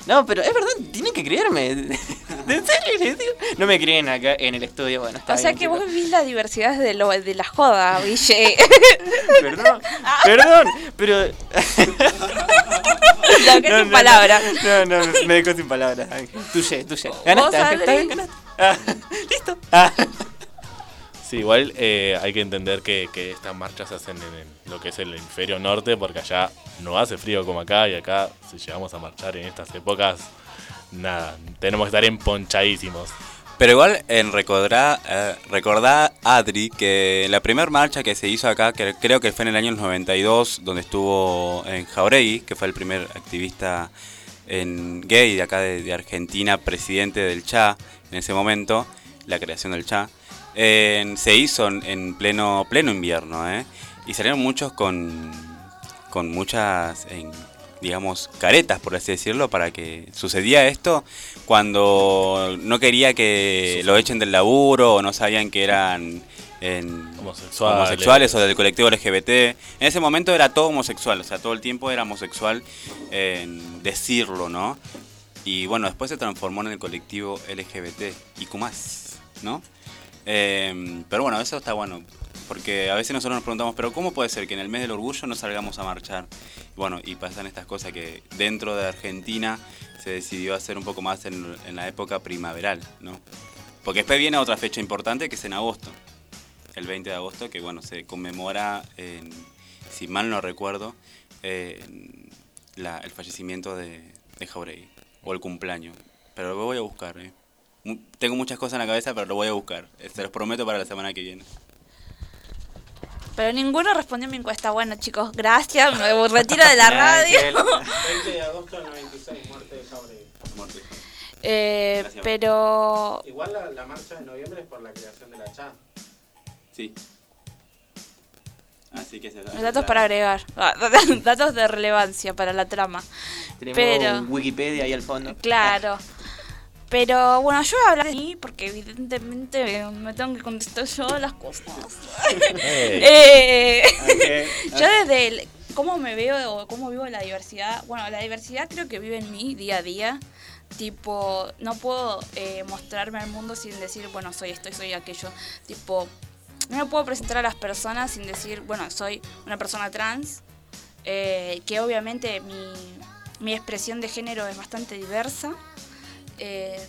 No, pero es verdad, tienen que creerme. ¿En serio? No me creen acá en el estudio, bueno, está O sea bien, que vos vivís la diversidad de, lo, de la joda, Guille. Perdón, perdón, pero... Lo que sin palabras. No, no, me dejó sin palabras. Tuye, tuye. ¿Ganaste, Vos, Ángel? ¿Está bien? ¿Ganaste? Ah, listo. Ah. Sí, igual eh, hay que entender que, que estas marchas se hacen en, el- lo que es el hemisferio norte, porque allá no hace frío como acá, y acá, si llegamos a marchar en estas épocas, nada, tenemos que estar emponchadísimos. Pero igual en recordá, eh, recordá Adri que la primera marcha que se hizo acá, que creo que fue en el año 92, donde estuvo en Jauregui, que fue el primer activista en gay de acá de, de Argentina, presidente del CHA en ese momento, la creación del CHA, eh, se hizo en, en pleno pleno invierno, ¿eh? y salieron muchos con, con muchas, en- digamos, caretas, por así decirlo, para que sucedía esto cuando no quería que lo echen del laburo o no sabían que eran en Homosexuales. homosexuales o del colectivo LGBT. En ese momento era todo homosexual, o sea, todo el tiempo era homosexual en decirlo, ¿no? Y bueno, después se transformó en el colectivo LGBT y más, ¿no? Eh, pero bueno, eso está bueno, porque a veces nosotros nos preguntamos, pero ¿cómo puede ser que en el mes del orgullo no salgamos a marchar? Bueno, y pasan estas cosas que dentro de Argentina se decidió hacer un poco más en, la época primaveral, ¿no? Porque después viene otra fecha importante que es en agosto, el 20 de agosto, que bueno, se conmemora, en- si mal no recuerdo, el fallecimiento de, de Jauregui, o el cumpleaños. Pero lo voy a buscar, ¿eh? Mu- Tengo muchas cosas en la cabeza, pero lo voy a buscar. Eh, Se los prometo para la semana que viene. Pero ninguno respondió a mi encuesta. Bueno, chicos, gracias. Me retiro de la radio. 20 de agosto del 96, muerte de Jauregui. Eh, pero Igual la, la marcha de noviembre es por la creación de la CHA. Sí. Así que se datos para agregar. Ah, datos de relevancia para la trama. Tenemos Pero, Wikipedia ahí al fondo. claro. Pero bueno, yo voy a hablar de mí porque evidentemente me tengo que contestar yo las cosas. Hey. Eh, Ok. yo desde el, cómo me veo o cómo vivo la diversidad, bueno, la diversidad creo que vive en mí día a día. Tipo, no puedo eh, mostrarme al mundo sin decir, bueno, soy esto y soy aquello. Tipo, no me puedo presentar a las personas sin decir, bueno, soy una persona trans, eh, que obviamente mi, mi expresión de género es bastante diversa. Eh,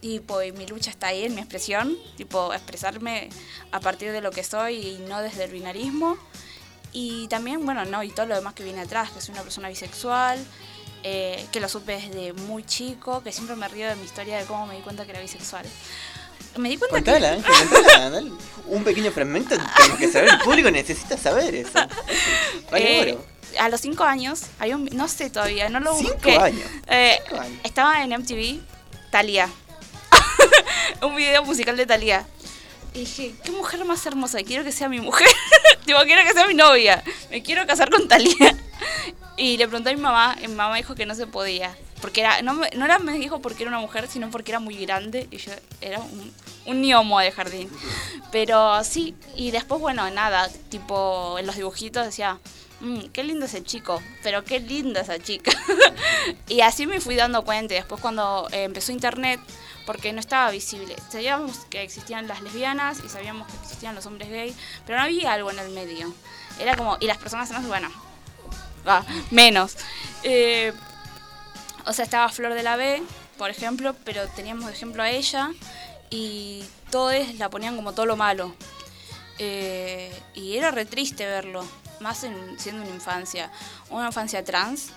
tipo, y mi lucha está ahí en mi expresión, tipo, expresarme a partir de lo que soy y no desde el binarismo. Y también, bueno, no, y todo lo demás que viene atrás, que soy una persona bisexual, eh, que lo supe desde muy chico, que siempre me río de mi historia de cómo me di cuenta que era bisexual. Me di cuenta Contala, que... Ángel, contala, dale. Un pequeño fragmento que saber. El público necesita saber eso. Vale, Eh, a los cinco años, hay un, no sé todavía, no lo Cinco busqué. años, Eh, cinco años. Estaba en MTV, Thalía. un video musical de Thalía. Y dije, qué mujer más hermosa, quiero que sea mi mujer. tipo, quiero que sea mi novia. Me quiero casar con Thalía. y le pregunté a mi mamá, y mi mamá dijo que no se podía. Porque era, no, no era, me dijo porque era una mujer, sino porque era muy grande y yo era un, un ñomo de jardín. Pero sí, y después, bueno, nada, tipo en los dibujitos decía, "Mm, qué lindo ese chico, pero qué linda esa chica. y así me fui dando cuenta. Después cuando eh, empezó internet, porque no estaba visible, sabíamos que existían las lesbianas y sabíamos que existían los hombres gay, pero no había algo en el medio. Era como, y las personas trans, bueno, ah, menos. Eh, o sea, estaba Flor de la B, por ejemplo, pero teníamos ejemplo a ella y todos la ponían como todo lo malo. Eh, y era re triste verlo, más en, siendo una infancia. Una infancia trans.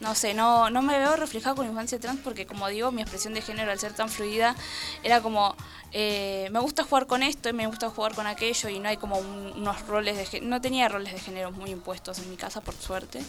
No sé, no, no me veo reflejada con infancia trans porque, como digo, mi expresión de género al ser tan fluida era como, eh, me gusta jugar con esto y me gusta jugar con aquello y no hay como un- unos roles de género. No tenía roles de género muy impuestos en mi casa, por suerte.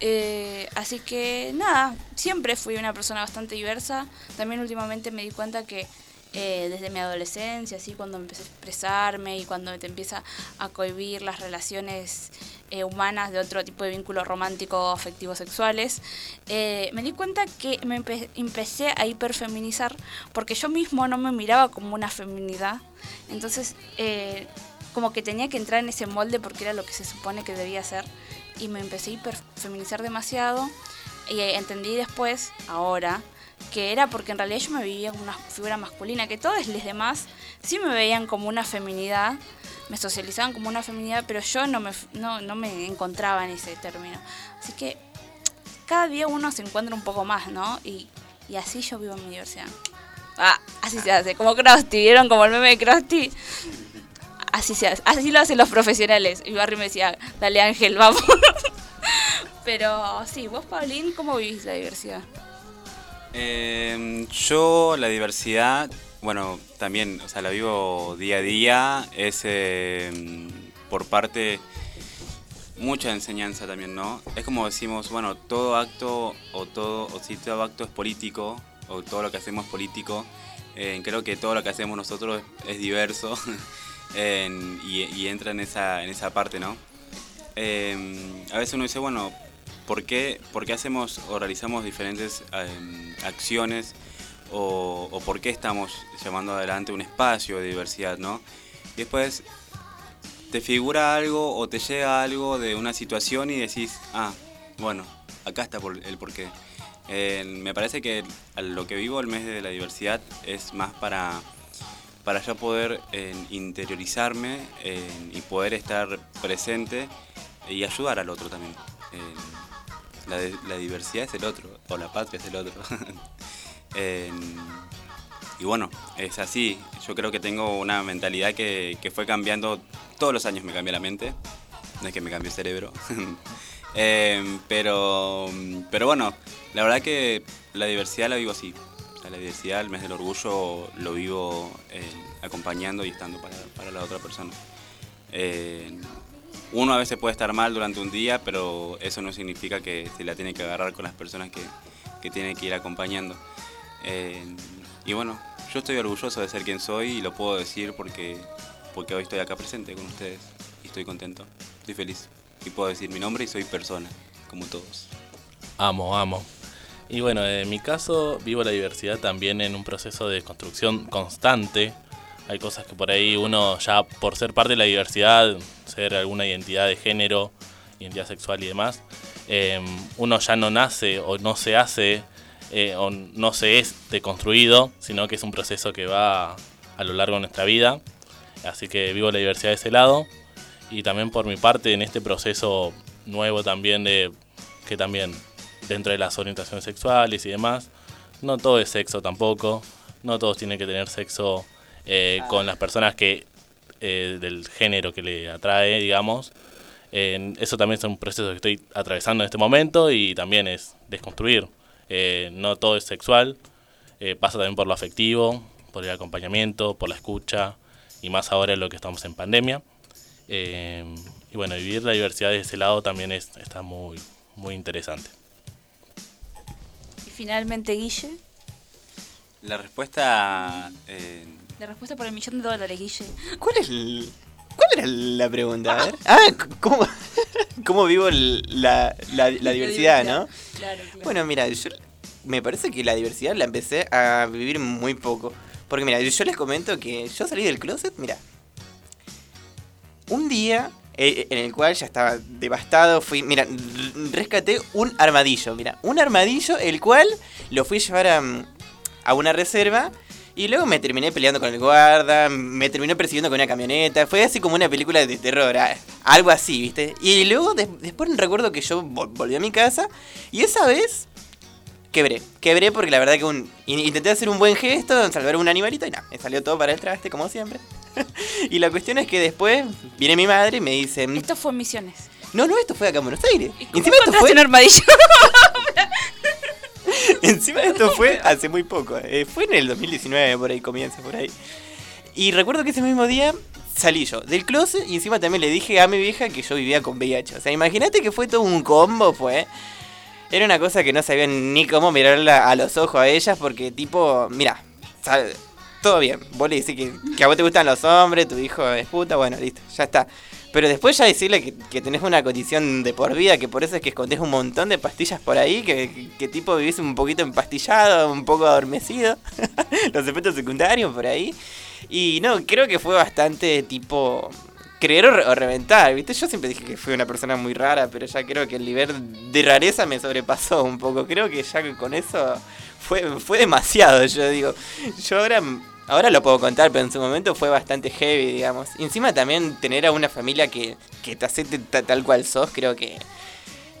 Eh, así que nada, siempre fui una persona bastante diversa. También últimamente me di cuenta que eh, desde mi adolescencia, así cuando empecé a expresarme y cuando te empieza a cohibir las relaciones eh, humanas de otro tipo de vínculos románticos, afectivos, sexuales, eh, me di cuenta que me empe- empecé a hiperfeminizar porque yo mismo no me miraba como una feminidad. Entonces, eh, como que tenía que entrar en ese molde porque era lo que se supone que debía ser. Y me empecé a hiperfeminizar demasiado. Y entendí después, ahora, que era porque en realidad yo me vivía como una figura masculina, que todos los demás sí me veían como una feminidad, me socializaban como una feminidad, pero yo no me, no, no me encontraba en ese término. Así que cada día uno se encuentra un poco más, ¿no? Y, y así yo vivo en mi diversidad. Ah, así se hace, como Krusty, ¿vieron? Como el meme de Krusty. Así se hace, así lo hacen los profesionales. Y Barry me decía, dale Ángel, vamos. Pero sí, vos, Paulín, ¿cómo vivís la diversidad? Eh, yo la diversidad, bueno, también, o sea, la vivo día a día, es eh, por parte mucha enseñanza también, ¿no? Es como decimos, bueno, todo acto o todo, o si todo acto es político, o todo lo que hacemos es político, eh, creo que todo lo que hacemos nosotros es, diverso y, y entra en esa, en esa parte, ¿no? A veces uno dice, bueno, ¿por qué, por qué hacemos o realizamos diferentes eh, acciones o, por qué estamos llevando adelante un espacio de diversidad, ¿no? Y después te figura algo o te llega algo de una situación y decís, ah, bueno, acá está el porqué. Eh, me parece que lo que vivo el mes de la diversidad es más para, para yo poder eh, interiorizarme y poder estar presente y ayudar al otro también. La, diversidad es el otro, o la patria es el otro. Y bueno, es así. Yo creo que tengo una mentalidad que, que fue cambiando, todos los años me cambia la mente, no es que me cambie el cerebro. Eh, pero, pero bueno, la verdad que la diversidad la vivo así. La diversidad, el mes del orgullo, lo vivo eh, acompañando y estando para, para la otra persona. Uno a veces puede estar mal durante un día, pero eso no significa que se la tiene que agarrar con las personas que, que tiene que ir acompañando. Eh, y bueno, yo estoy orgulloso de ser quien soy y lo puedo decir porque, porque hoy estoy acá presente con ustedes y estoy contento, estoy feliz. Y puedo decir mi nombre y soy persona, como todos. Amo, amo. Y bueno, en mi caso vivo la diversidad también en un proceso de construcción constante. Hay cosas que por ahí uno ya por ser parte de la diversidad, ser alguna identidad de género, identidad sexual y demás, eh, uno ya no nace o no se hace eh, o no se es deconstruido, sino que es un proceso que va a lo largo de nuestra vida. Así que vivo la diversidad de ese lado. Y también por mi parte en este proceso nuevo también de que también dentro de las orientaciones sexuales y demás, no todo es sexo tampoco, no todos tienen que tener sexo eh, con las personas que eh, del género que le atrae, digamos. Eh, eso también es un proceso que estoy atravesando en este momento y también es desconstruir. Eh, no todo es sexual, eh, pasa también por lo afectivo, por el acompañamiento, por la escucha y más ahora en lo que estamos en pandemia. Eh, y bueno, vivir la diversidad de ese lado también es, está muy, muy interesante. Y finalmente, Guille, La respuesta... eh, la respuesta por el millón de dólares, Guille. ¿Cuál es el- ¿Cuál era la pregunta? A ver. Ah, ¿cómo, cómo vivo la, la- la diversidad, no? Claro, claro. Bueno, mira, yo me parece que la diversidad la empecé a vivir muy poco. Porque mira, yo les comento que yo salí del closet, mira. Un día eh, en el cual ya estaba devastado, fui, mira, rescaté un armadillo, mira, un armadillo el cual lo fui a llevar a, mm, a una reserva y luego me terminé peleando con el guarda, me terminó persiguiendo con una camioneta, fue así como una película de terror, ah, algo así, ¿viste? Y luego des- después recuerdo que yo vol- volví a mi casa y esa vez quebré, quebré porque la verdad que un, intenté hacer un buen gesto, salvar un animalito y nada, me salió todo para el traste como siempre. y la cuestión es que después viene mi madre y me dice... Esto fue en Misiones. No, no, esto fue acá en Buenos Aires. ¿Cómo Encima esto fue... un armadillo? Encima esto fue hace muy poco. eh, fue en el 2019, por ahí comienza, por ahí. Y recuerdo que ese mismo día salí yo del closet y encima también le dije a mi vieja que yo vivía con VIH. O sea, imagínate que fue todo un combo, fue. Era una cosa que no sabía ni cómo mirarla a los ojos a ellas porque tipo, mira, todo bien. Vos le decís que, que a vos te gustan los hombres, tu hijo es puta, bueno, listo, ya está. Pero después ya decirle que, que tenés una condición de por vida, que por eso es que escondés un montón de pastillas por ahí, que, que, tipo vivís un poquito empastillado, un poco adormecido, los efectos secundarios por ahí. Y no, creo que fue bastante tipo creer o, re- o reventar, ¿viste? Yo siempre dije que fui una persona muy rara, pero ya creo que el nivel de rareza me sobrepasó un poco. Creo que ya con eso fue, fue demasiado, yo digo. Yo ahora, ahora lo puedo contar, pero en su momento fue bastante heavy, digamos. Y encima también tener a una familia que, que te acepte ta- tal cual sos, creo que...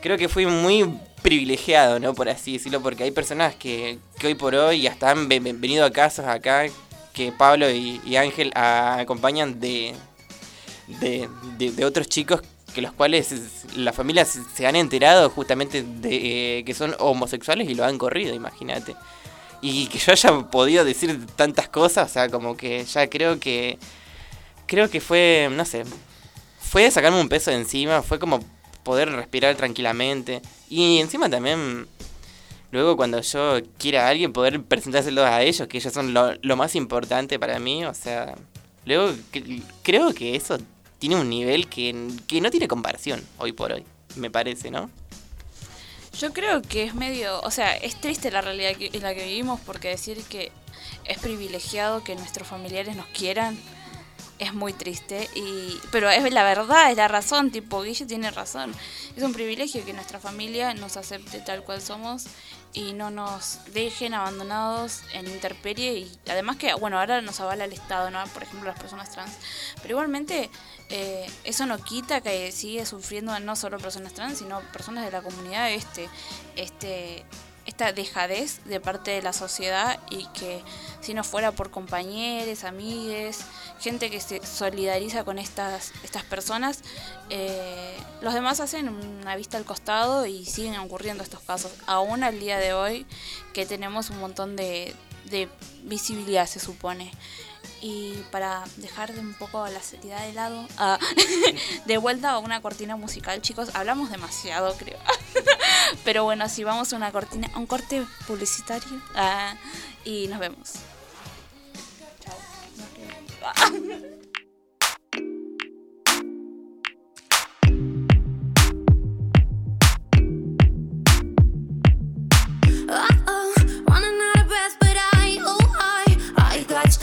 Creo que fui muy privilegiado, ¿no? Por así decirlo, porque hay personas que, que hoy por hoy hasta han ve- ve- venido a casos acá que Pablo y, Ángel acompañan de, de, de- de otros chicos que los cuales es- la familia se, se han enterado justamente de eh, que son homosexuales y lo han corrido, imagínate. Y que yo haya podido decir tantas cosas, o sea, como que ya creo que creo que fue, no sé, fue sacarme un peso de encima, fue como poder respirar tranquilamente. Y encima también, luego cuando yo quiera a alguien, poder presentárselo a ellos, que ellos son lo, más importante para mí, o sea, luego cre- creo que eso tiene un nivel que, que no tiene comparación hoy por hoy, me parece, ¿no? Yo creo que es medio, o sea, es triste la realidad que- en la que vivimos porque decir que es privilegiado que nuestros familiares nos quieran es muy triste y pero es la verdad, es la razón, tipo Guille tiene razón. Es un privilegio que nuestra familia nos acepte tal cual somos y no nos dejen abandonados en intemperie y además que bueno, ahora nos avala el Estado, ¿no? Por ejemplo, las personas trans. Pero igualmente eh, eso no quita que sigue sufriendo no solo personas trans, sino personas de la comunidad este este esta dejadez de parte de la sociedad y que si no fuera por compañeros, amigues, gente que se solidariza con estas, estas personas, eh, los demás hacen una vista al costado y siguen ocurriendo estos casos, aún al día de hoy que tenemos un montón de, de visibilidad, se supone. Y para dejar de un poco la seriedad de lado, de vuelta a una cortina musical, chicos, hablamos demasiado, creo. Pero bueno, si vamos a una cortina, a un corte publicitario ah, y nos vemos. Chao.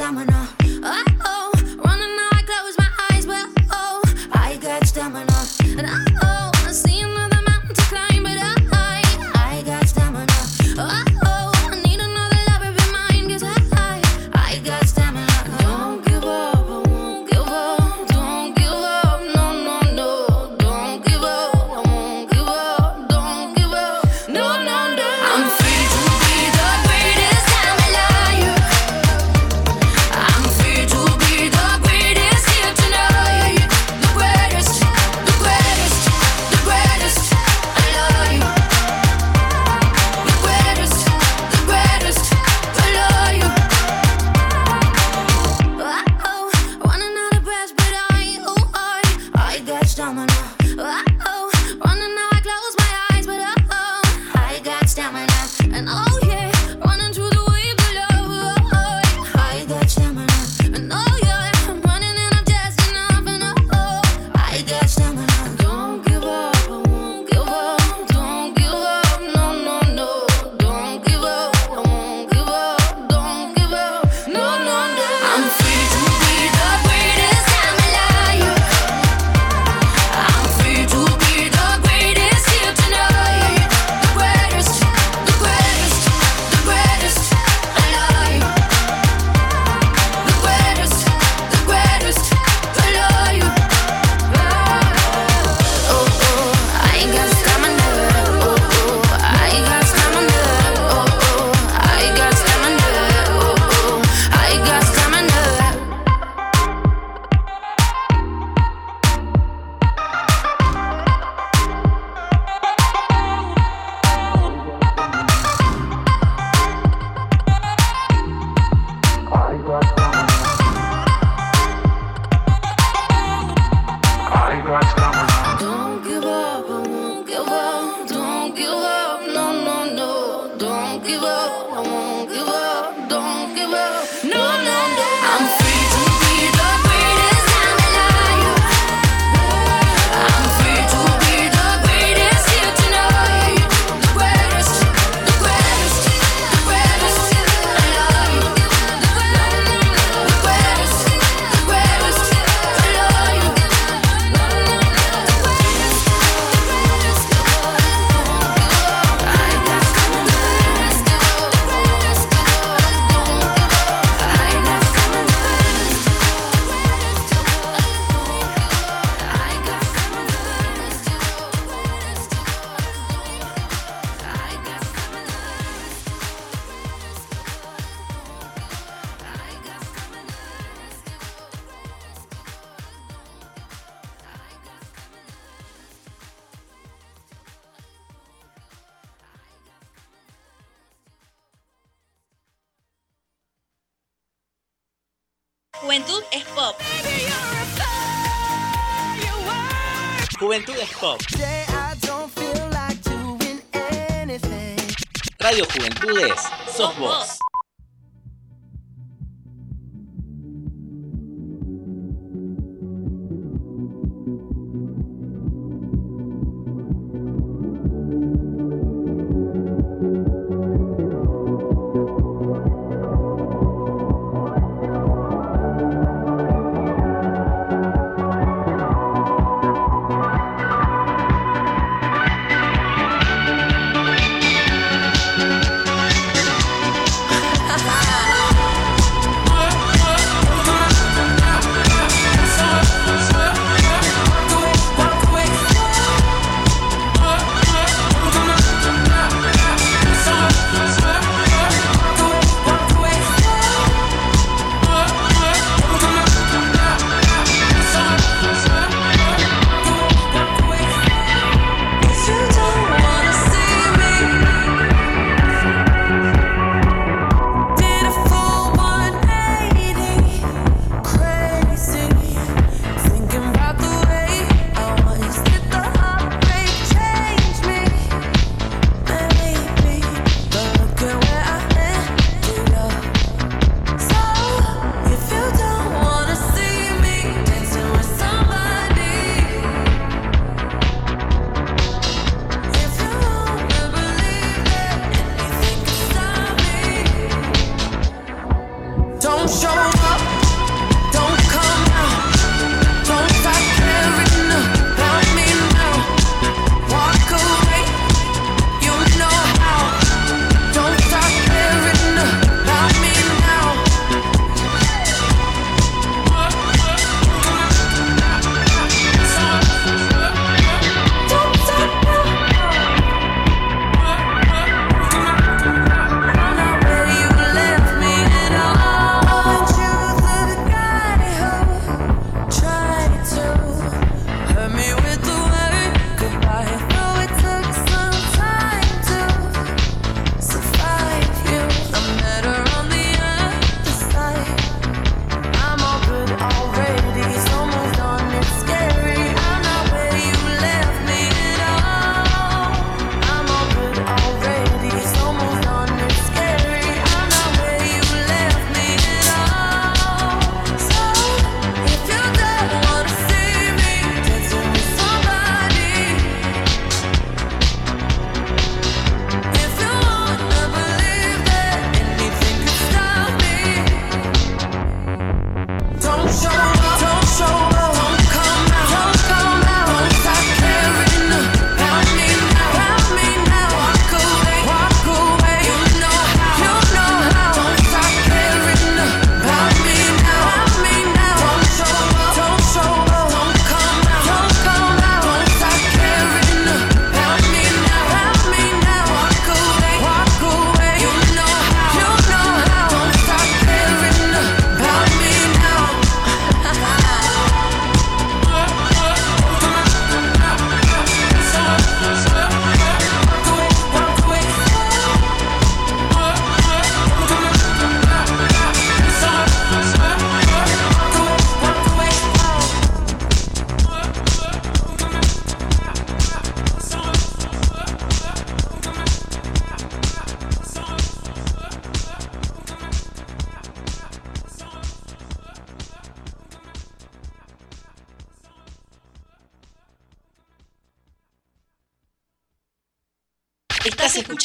stamina.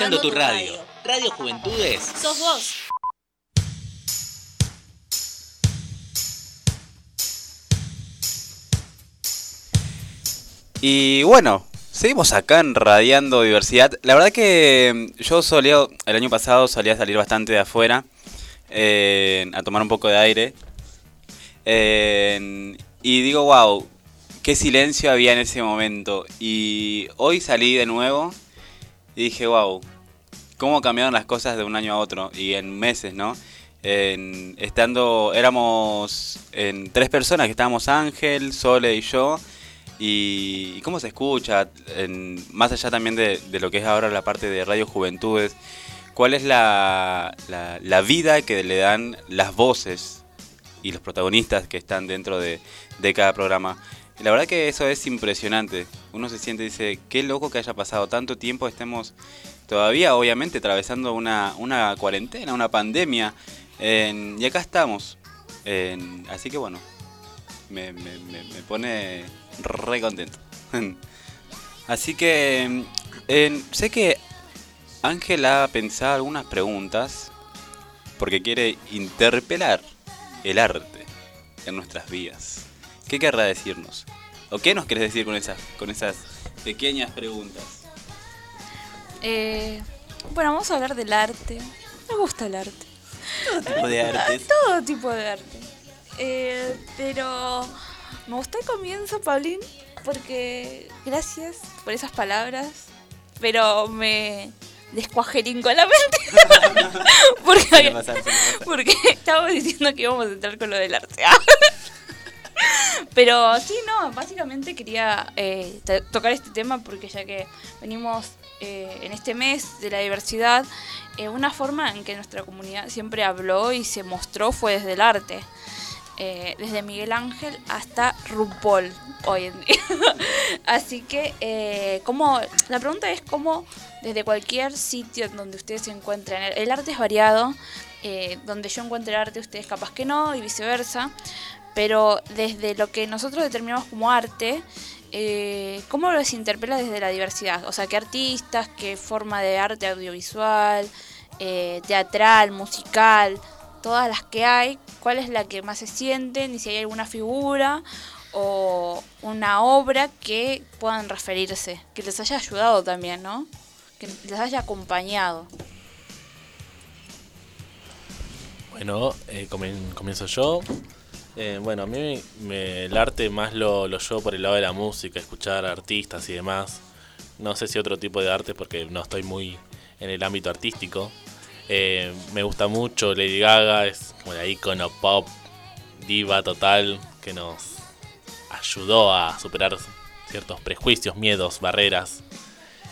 Escuchando tu radio. Radio Juventudes. Sos vos. Y bueno, seguimos acá en Radiando Diversidad. La verdad que mm, yo solía, el año pasado solía salir bastante de afuera eh, a tomar un poco de aire. Eh, y digo, wow, qué silencio había en ese momento. Y hoy salí de nuevo y dije, wow, cómo cambiaron las cosas de un año a otro y en meses, ¿no? Estando, éramos en tres personas, que estábamos Ángel, Sole y yo. Y, cómo se escucha, en- más allá también de, de lo que es ahora la parte de Radio Juventudes, cuál es la, la, la vida que le dan las voces y los protagonistas que están dentro de, de cada programa. La verdad que eso es impresionante. Uno se siente y dice, qué loco que haya pasado tanto tiempo, estemos todavía obviamente atravesando una, una cuarentena, una pandemia. en- y acá estamos. En- así que bueno, me, me- me- pone re contento. así que en- sé que Ángel ha pensado algunas preguntas porque quiere interpelar el arte en nuestras vidas. ¿Qué querrá decirnos? ¿O qué nos querés decir con esas, con esas pequeñas preguntas? Eh, bueno, vamos a hablar del arte. Me gusta el arte. Todo tipo de artes. Todo tipo de arte. Eh, pero me gustó el comienzo, Paulín, porque gracias por esas palabras, pero me descuajerincó la mente. porque, pasar, porque estábamos diciendo que íbamos a entrar con lo del arte. Pero sí, no, básicamente quería eh, to- tocar este tema porque ya que venimos eh, en este mes de la diversidad, eh, una forma en que nuestra comunidad siempre habló y se mostró fue desde el arte. Eh, desde Miguel Ángel hasta RuPaul hoy en día. Así que, eh, ¿cómo- la pregunta es cómo desde cualquier sitio donde ustedes se encuentren, el, el arte es variado, eh, donde yo encuentre arte, ustedes capaz que no, y viceversa, pero desde lo que nosotros determinamos como arte, eh, ¿cómo los interpela desde la diversidad? O sea, ¿qué artistas, qué forma de arte audiovisual, eh, teatral, musical, todas las que hay, cuál es la que más se sienten y si hay alguna figura o una obra que puedan referirse, que les haya ayudado también, ¿no? Que les haya acompañado. Bueno, eh, comienzo yo. Eh, bueno, a mí me- el arte más lo, llevo por el lado de la música, escuchar artistas y demás. No sé si otro tipo de arte porque no estoy muy en el ámbito artístico. Eh, me gusta mucho Lady Gaga, es como la icono pop, diva total, que nos ayudó a superar ciertos prejuicios, miedos, barreras.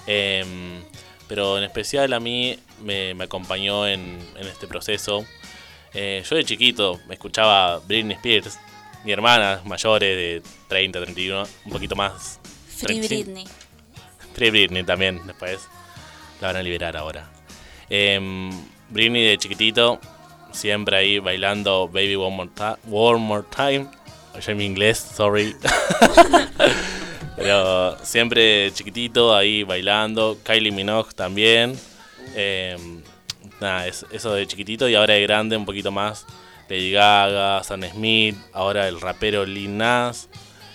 Em, pero en especial a mí me, acompañó en este proceso. Eh, yo de chiquito me escuchaba Britney Spears, mi hermana mayores de 30, 31, un poquito más. Free 35. Britney. Free Britney también, después la van a liberar ahora. Em, Britney de chiquitito, siempre ahí bailando Baby One More, One More Time. Oye, mi inglés, sorry. Pero siempre chiquitito ahí bailando. Kylie Minogue también. Em, nada, es- eso de chiquitito y ahora de grande un poquito más. Lady Gaga, Sam Smith, ahora el rapero Lil Nas.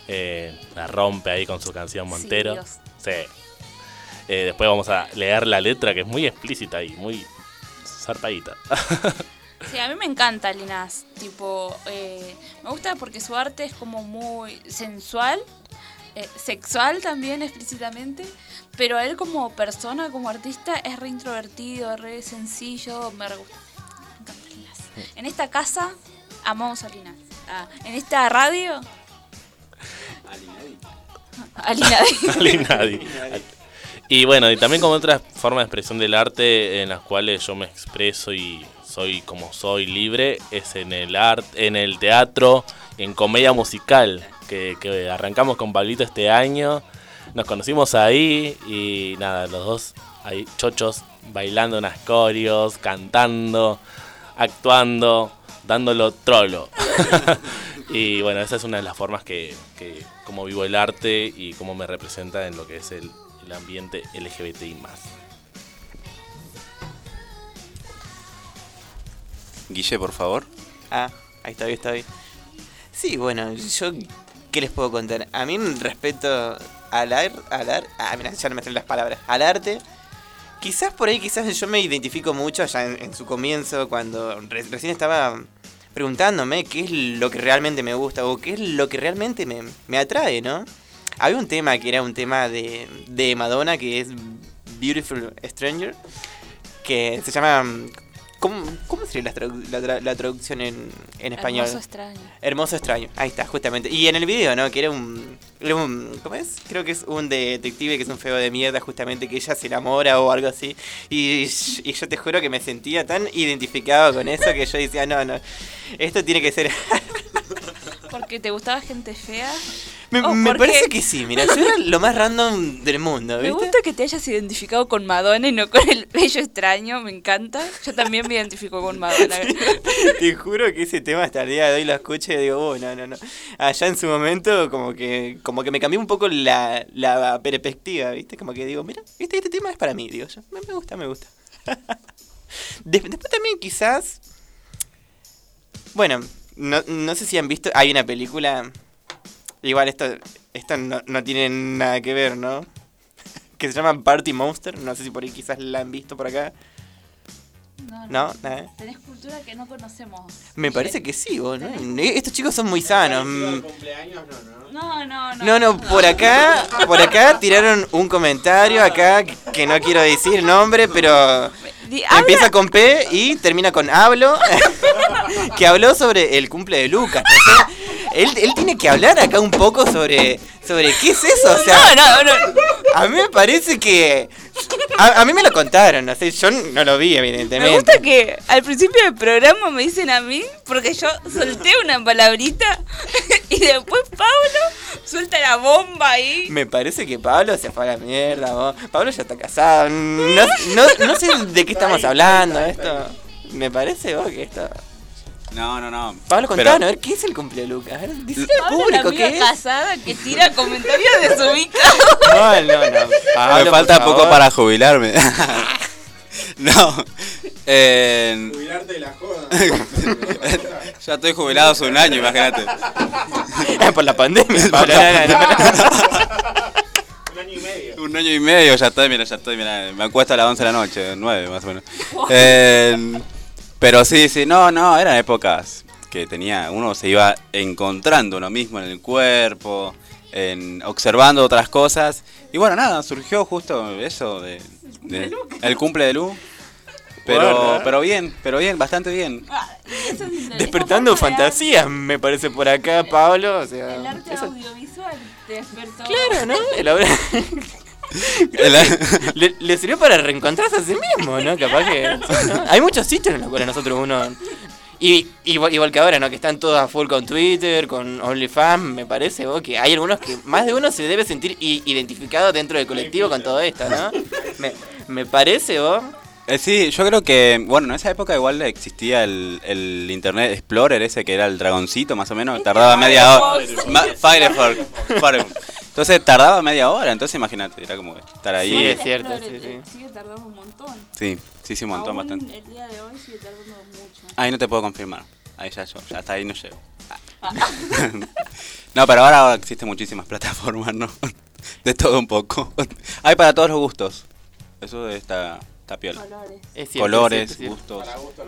eh, la rompe ahí con su canción Montero. Sí. Eh, después vamos a leer la letra que es muy explícita y muy zarpadita. Sí, a mí me encanta Linas. Tipo, eh, me gusta porque su arte es como muy sensual, eh, sexual también explícitamente, pero él como persona, como artista, es re introvertido, re sencillo, me re gusta. En esta casa amamos a Linas. Ah, en esta radio, a Linadi. Linadi. Y bueno, y también como otra forma de expresión del arte en las cuales yo me expreso y soy como soy libre es en el arte, en el teatro, en comedia musical, que, que arrancamos con Pablito este año. Nos conocimos ahí y nada, los dos ahí chochos bailando unas corios, cantando, actuando, dándolo trolo. y bueno, esa es una de las formas que, que como vivo el arte y cómo me representa en lo que es el, el ambiente LGBTI más. Guille, por favor. Ah, ahí está bien, está bien. Sí, bueno, yo, ¿qué les puedo contar? A mí, respecto al ar, al ar, ah, mira, ya no me las palabras, al arte, quizás por ahí, quizás yo me identifico mucho ya en, su comienzo, cuando re- recién estaba preguntándome qué es lo que realmente me gusta o qué es lo que realmente me, me atrae, ¿no? Había un tema que era un tema de, de Madonna que es Beautiful Stranger, que se llama ¿Cómo, cómo sería la, tradu- la tra- la traducción en, en español? Hermoso extraño. Hermoso extraño. Ahí está, justamente. Y en el video, ¿no? Que era un, era un. ¿Cómo es? Creo que es un detective que es un feo de mierda, justamente, que ella se enamora o algo así. Y, y yo te juro que me sentía tan identificado con eso que yo decía, no, no. Esto tiene que ser. ¿Porque te gustaba gente fea? me ¿O me porque- parece que sí, mira, yo era lo más random del mundo, Me gusta que te hayas identificado con Madonna y no con el bello extraño, me encanta. Yo también me identifico con Madonna. Te juro que ese tema hasta el día de hoy lo escucho y digo, oh, no, no, no. Allá en su momento como que como que me cambió un poco la, la perspectiva, ¿viste? Como que digo, mira, ¿viste? este tema es para mí, digo yo. Me, gusta, me gusta. Des- después también quizás... Bueno, no, no sé si han visto, hay una película... Igual esto, esto no, no tiene nada que ver, ¿no? Que se llama Party Monster, no sé si por ahí quizás la han visto por acá. No, nada. Tenés cultura que no conocemos. Me parece que sí, vos, ¿no? Estos chicos son muy sanos. mm. No, no, no. No, no, por acá, por acá tiraron un comentario acá que no quiero decir nombre, pero Di- empieza con P y termina con hablo, que habló sobre el cumple de Lucas. no. Él, él tiene que hablar acá un poco sobre, sobre qué es eso, o sea, No, no, no. a mí me parece que... A, a mí me lo contaron, no sé, yo no lo vi evidentemente. Me gusta que al principio del programa me dicen a mí, porque yo solté una palabrita y después Pablo suelta la bomba ahí. Me parece que Pablo se fue a la mierda, vos. Pablo ya está casado. No, no, no sé de qué estamos hablando esto. Me parece vos que esto. No, no, no. Pablo, Pero- contanos, a ver, ¿qué es el cumple de Lucas? A ver, decile al público amiga qué es. casada que tira comentarios desubicados. No, no, no. Pablo, Me falta por poco favor. para jubilarme. no. Cuidarte de la joda. ya estoy jubilado hace un año, imagínate. por la pandemia. Un año y medio. Un año y medio, ya estoy, mira, ya estoy, mira, me acuesto a las 11 de la noche, 9 más o menos. En- pero sí, sí, no, no, eran épocas que tenía, uno se iba encontrando uno mismo en el cuerpo, en, observando otras cosas. Y bueno, nada, surgió justo eso de, de- el cumple de Lu. Pero, Bueno. pero bien, pero bien, bastante bien. Despertando fantasías, me parece por acá, Pablo. O sea, El arte eso- audiovisual te despertó. Claro, ¿no? El obra- le, le sirvió para reencontrarse a sí mismo, ¿no? Capaz que. ¿no? Hay muchos sitios en los cuales nosotros uno. Y, igual, igual que ahora, ¿no? Que están todos a full con Twitter, con OnlyFans, me parece, vos, que hay algunos que más de uno se debe sentir i- identificado dentro del colectivo con todo esto, ¿no? Me, me parece, vos. Eh, sí, yo creo que, bueno, en esa época igual existía el, el Internet Explorer ese que era el dragoncito más o menos, tardaba media hora. Ma- Firefox. Firefox. Entonces tardaba media hora, entonces imagínate, era como estar ahí. Sí, es cierto, sí, sí. Un montón. Sí, sí, sí, un montón, Aún bastante. El día de hoy sigue tardando mucho. Ahí no te puedo confirmar. Ahí ya yo, ya hasta ahí no llego. no, pero ahora existen muchísimas plataformas, ¿no? De todo un poco. Hay para todos los gustos. Eso está, está piola. Colores. Es cierto, Colores, es cierto, es cierto. gustos.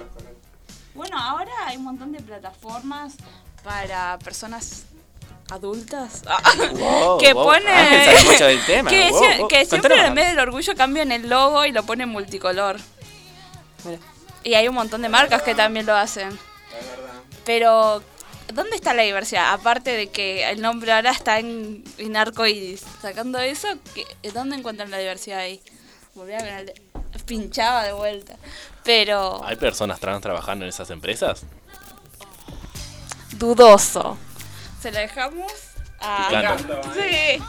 Bueno, ahora hay un montón de plataformas para personas adultas ah, Wow, que wow. pone Ángel sabe mucho del tema. que, Wow, sie- wow. que siempre Contanos en vez del orgullo cambian el logo y lo ponen multicolor. Y hay un montón de marcas que también lo hacen. Pero ¿dónde está la diversidad? Aparte de que el nombre ahora está en, en arcoiris. Sacando eso, ¿qué- ¿dónde encuentran la diversidad ahí? Volví a de- pinchaba de vuelta. Pero ¿Hay personas trans trabajando en esas empresas? dudoso. Se la dejamos a...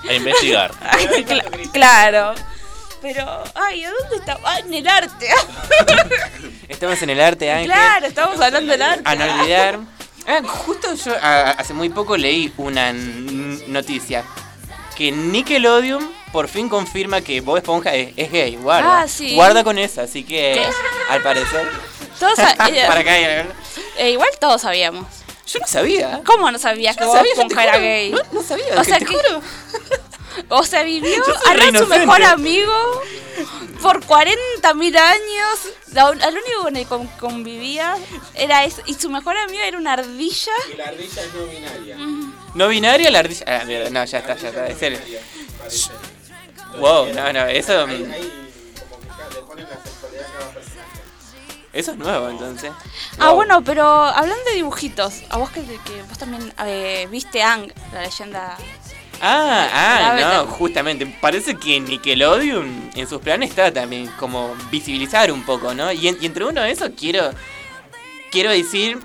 A investigar. Claro. Pero, ay, ¿a dónde está? Ah, en el arte. Estamos en el arte, Ángel. claro, estamos hablando del arte. A no olvidar. Ah, justo yo a- hace muy poco leí una noticia que Nickelodeon por fin confirma que Bob Esponja es, es gay. Guarda. Ah, sí. Guarda con eso, así que ¿Qué? al parecer. Todos eh, Para acá. eh, igual todos sabíamos. Yo no sabía. ¿Cómo no sabías que no Bob Esponja era gay? No, no sabía, O que sea te que- juro. O sea, vivió de su mejor amigo por 40 mil años. La, al único con el que con- convivía era eso. Y su mejor amigo era una ardilla. Y la ardilla es no binaria. No binaria la ardilla. Ah, no, ya está, ya está. Es el- Wow, no, no, eso. mm, Ahí como que ca- le ponen la sexualidad a cada personaje. Eso es nuevo, entonces. Ah, Wow. bueno, pero hablando de dibujitos, a vos que, que vos también eh, viste Ang, la leyenda. Ah, ah, no, justamente. Parece que Nickelodeon en sus planes está también como visibilizar un poco, ¿no? Y, en- y entre uno de esos quiero quiero decir,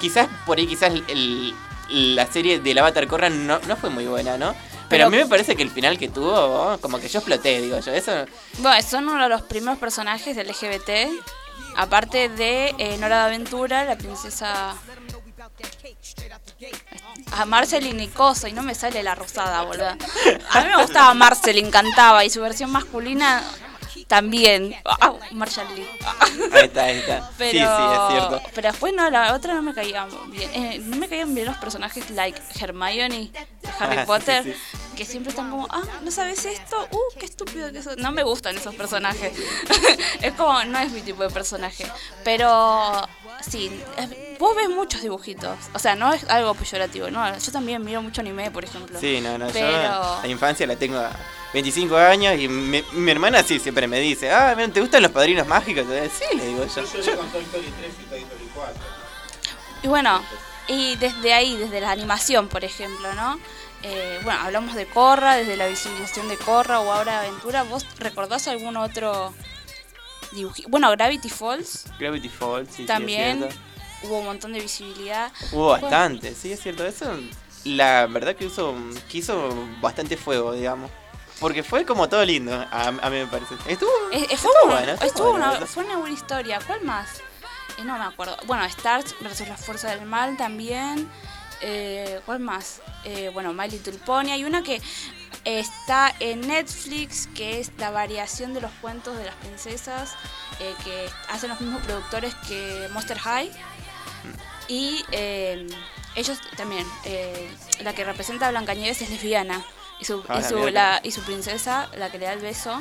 quizás por ahí quizás el- la serie del Avatar Korra no, no fue muy buena, ¿no? Pero, Pero- a mí me parece que el final que tuvo, oh, como que yo exploté, digo yo. Eso Bueno, son uno de los primeros personajes del LGBT. Aparte de eh, Nora de Aventura, la princesa. A Marceline y Coso, y no me sale la rosada, boludo. A mí me gustaba Marceline, encantaba, y su versión masculina también. Ah, Marshall Lee. Ahí está, ahí está. Pero, Sí, sí, es cierto. pero después no, la otra no me caía bien. Eh, no me caían bien los personajes like Hermione de Harry Ah, sí, Potter, sí. que siempre están como, ah, ¿no sabes esto? Uh, qué estúpido que eso. No me gustan esos personajes. es como, no es mi tipo de personaje. Pero sí, es- vos ves muchos dibujitos. O sea, no es algo peyorativo, ¿no? Yo también miro mucho anime, por ejemplo. Sí, no, no, yo Pero. la infancia la tengo a 25 años y mi, mi hermana sí siempre me dice, ah, ¿te gustan los padrinos mágicos? Sí, le digo yo. Yo lloré con Toy Story 3 y Toy Story 4. Y bueno, y desde ahí, desde la animación, por ejemplo, ¿no? Eh, bueno, hablamos de Corra, desde la visibilización de Corra o ahora Aventura. ¿Vos recordás algún otro Bueno, Gravity Falls Gravity Falls, sí, sí, es también hubo un montón de visibilidad. Hubo bastante, sí, es cierto. Eso, la verdad que hizo, que hizo bastante fuego, digamos. Porque fue como todo lindo, a, a mí me parece. Estuvo, Eh, eh, fue estuvo una, bueno, estuvo estuvo bueno, una- la fue una buena historia. ¿Cuál más? Eh, no me acuerdo. Bueno, Stars versus las fuerzas del mal también. Eh, ¿Cuál más? Eh, bueno, My Little Pony. Hay una que está en Netflix, que es la variación de los cuentos de las princesas, eh, que hacen los mismos productores que Monster High. Y eh, ellos también, eh, la que representa a Blancanieves es lesbiana. Y su, Ah, y, su, mira. la- y su princesa, la que le da el beso,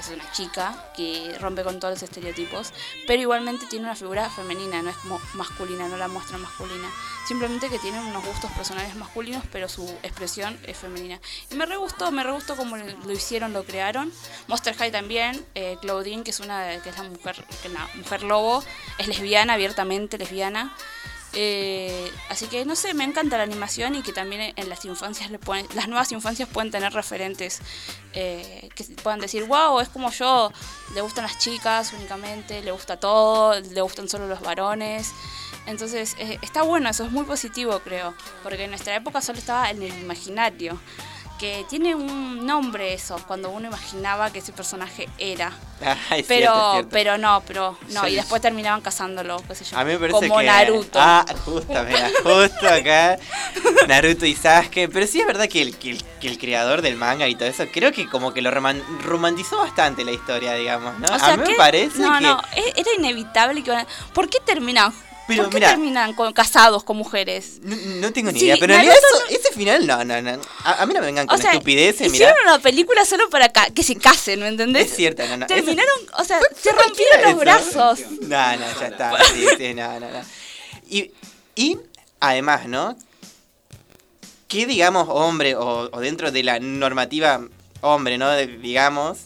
es una chica que rompe con todos los estereotipos, pero igualmente tiene una figura femenina, no es como masculina, no la muestra masculina. Simplemente que tiene unos gustos personales masculinos, pero su expresión es femenina. Y me re gustó, me re gustó cómo lo hicieron, lo crearon. Monster High también, eh, Claudine, que es una que es la mujer, que la mujer lobo, es lesbiana, abiertamente lesbiana. Eh, así que no sé, me encanta la animación y que también en las infancias le pueden, las nuevas infancias pueden tener referentes eh, que puedan decir, wow, es como yo, le gustan las chicas únicamente, le gusta todo, le gustan solo los varones. Entonces eh, está bueno, eso es muy positivo creo, porque en nuestra época solo estaba en el imaginario, que tiene un nombre eso, cuando uno imaginaba que ese personaje era. Ah, es pero, cierto, es cierto. pero no, pero no, y después terminaban cazándolo, qué sé yo. A mí me parece como que. Naruto. Ah, justo, mira, justo acá. Naruto y Sasuke. Pero sí es verdad que el, que, el, que el creador del manga y todo eso, creo que como que lo roman- romantizó bastante la historia, digamos, ¿no? O sea a mí que- me parece no, que. no, e- era inevitable que... ¿Por qué terminan? Pero ¿Por qué mira- terminan con, casados con mujeres? No, no tengo ni Sí, idea, pero en realidad eso- ese final no, no, no. A, a mí no me vengan con O sea, estupideces, hicieron mirá. una película solo para ca- que se casen, ¿me entendés? Es cierto, no, no. eso- Terminaron, o sea, se rompieron los brazos. No, no, ya está. Sí, sí, no, no, no. Y, y además, ¿no? ¿Qué, digamos, hombre o, o dentro de la normativa hombre, ¿no? De- digamos,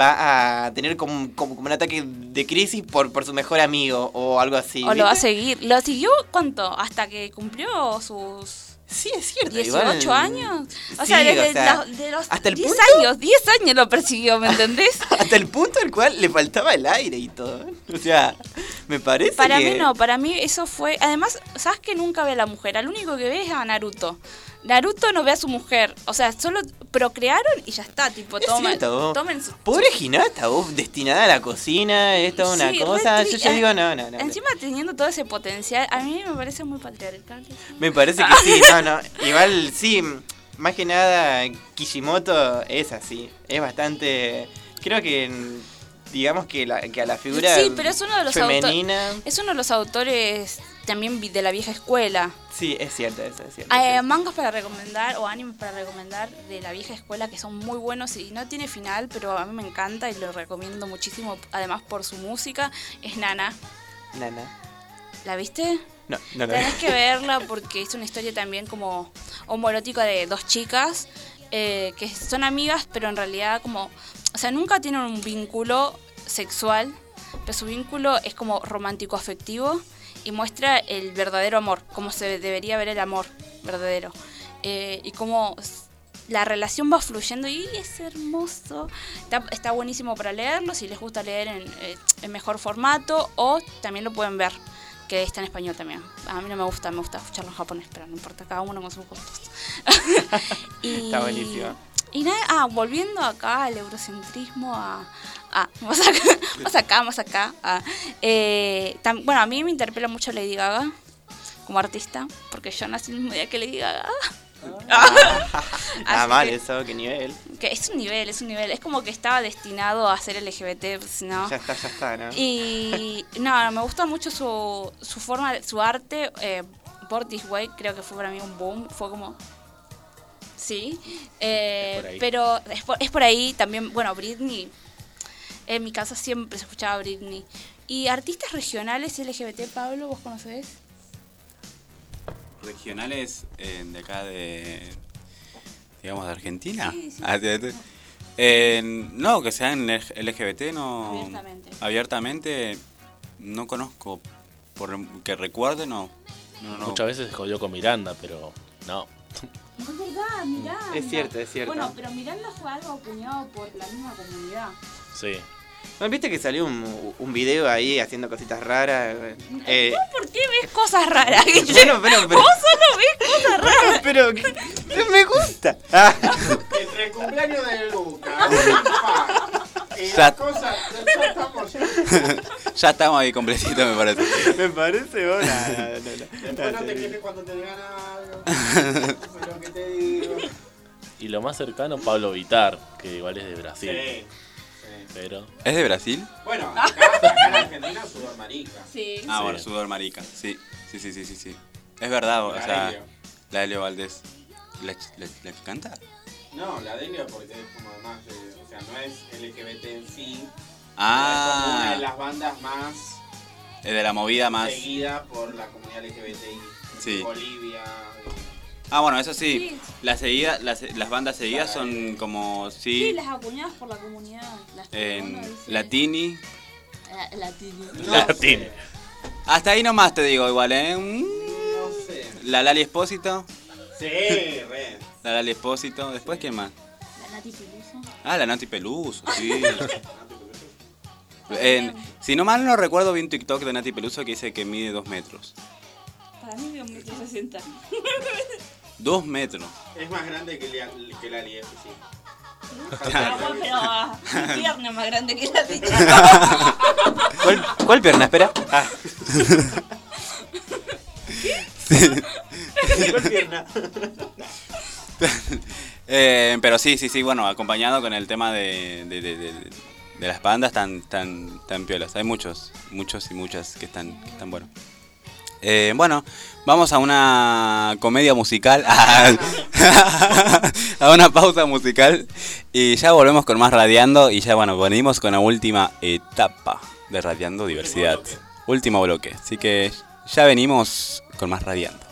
va a tener como, como, como un ataque de crisis por, por su mejor amigo o algo así? O lo va a seguir. ¿Lo siguió cuánto? Hasta que cumplió sus... Sí, es cierto. 18 igual- años. O Sí, sea, desde o sea, los, de los hasta el 10 punto- años, 10 años lo persiguió, ¿me entendés? Hasta el punto al cual le faltaba el aire y todo. O sea, me parece Para que... mí no, para mí eso fue. Además, ¿sabes que nunca ve a la mujer? Al único que ve es a Naruto. Naruto no ve a su mujer. O sea, solo procrearon y ya está. Tipo, Es toma, cierto, vos. tomen su. Pobre Hinata, vos destinada a la cocina, esto es una Sí, cosa. Yo ya digo, no, no, no. no. Encima teniendo todo ese potencial, a mí me parece muy patriarcal. Me parece que sí, no, no. Igual sí, más que nada, Kishimoto es así. Es bastante. Creo que. Digamos que, la, que a la figura Sí, pero es uno de los femenina. Es uno de los autores también vi- de la vieja escuela. Sí, es cierto, eso es cierto. Eh, mangas para recomendar o animes para recomendar de la vieja escuela que son muy buenos y no tiene final, pero a mí me encanta y lo recomiendo muchísimo, además por su música, es Nana. Nana. ¿La viste? No, no lo Tenés que verla porque es una historia también como homoerótica de dos chicas eh, que son amigas, pero en realidad como, o sea, nunca tienen un vínculo sexual, pero su vínculo es como romántico afectivo y muestra el verdadero amor, cómo se debería ver el amor verdadero. Eh, y cómo la relación va fluyendo y es hermoso. Está, está buenísimo para leerlo, si les gusta leer en, eh, en mejor formato o también lo pueden ver, que está en español también. A mí no me gusta, me gusta escucharlo en japonés, pero no importa, cada uno con sus gustos. Y- Está buenísimo. Y nada, ah, volviendo acá al eurocentrismo, a, a- más acá, más acá, más acá. a, eh, tam- bueno, a mí me interpela mucho Lady Gaga como artista, porque yo nací el mismo día que Lady Gaga. Ah, mal que- eso, qué nivel. Que es un nivel, es un nivel. Es como que estaba destinado a ser LGBT, pues, ¿no? Ya está, ya está, ¿no? Y no, me gusta mucho su, su forma, su arte. Eh, Born This Way creo que fue para mí un boom. Fue como... Sí. Eh, pero es por, es por ahí también, bueno, Britney. En mi casa siempre se escuchaba Britney. ¿Y artistas regionales LGBT, Pablo, vos conocés? Regionales eh, de acá de. digamos, de Argentina. Sí, sí. Ah, de- de- eh, no, que sean LGBT, no. Abiertamente. Abiertamente, no conozco. Por que recuerde, no. No, no. Muchas veces se jodió con Miranda, pero no. No es verdad, Miranda. Es cierto, es cierto. Bueno, pero Miranda fue algo acuñado por la misma comunidad. Sí. ¿No viste que salió un, un video ahí haciendo cositas raras? Eh, ¿Vos por qué ves cosas raras? Bueno, pero- pero- Vos solo ves cosas raras. pero que- me gusta. Ah, Entre el cumpleaños de Luca y Ya- las cosas, ya estamos. ya estamos ahí completito, me parece. me parece bueno. No, no, no, no. Después no te quejes cuando te digan algo. Pero que te digo. Y lo más cercano, Pablo Vitar, que igual es de Brasil. Sí. Pero. ¿Es de Brasil? Bueno, acá, acá en Argentina sudor marica. Sí. Ah, Sí. bueno, Sudor Marica. Sí, sí, sí, sí, sí. sí. Es verdad, o La sea, Helio. la de Leo Valdés. ¿La, la, la que canta? No, la de Helio porque es como más, de- o sea, no es LGBT en sí. Es como Ah, una de las bandas más es de la movida más. seguida por la comunidad LGBTI. Sí. Bolivia. Ah, bueno, eso sí. Sí. Las, seguida, las, las bandas seguidas son como, sí, Sí, las acuñadas por la comunidad. Las en dice- Latini. La- Latini. Latín. Hasta ahí nomás te digo igual, ¿eh? Mm, No sé. La Lali Espósito. Sí, re. La Lali Espósito. Después, ¿quién más? La Nati Peluso. Ah, la Nati Peluso, sí. En- si no mal no recuerdo, vi un TikTok de Nati Peluso que dice que mide dos metros. Para mí es un metro sesenta. Dos metros. Es más grande que, la- que la Lief, sí. Pero, bueno, pero ah, mi pierna es más grande que la. ¿Cuál, ¿Cuál pierna? Espera. Ah. ¿Cuál pierna? Eh, pero sí, sí, sí, bueno, acompañado con el tema de, de, de- de- de las bandas tan, tan, tan piolas. Hay muchos, muchos y muchas que están, que están buenos. Eh, bueno, vamos a una comedia musical, a una pausa musical y ya volvemos con más Radiando y ya bueno, venimos con la última etapa de Radiando Diversidad. Último bloque, así que ya venimos con más Radiando.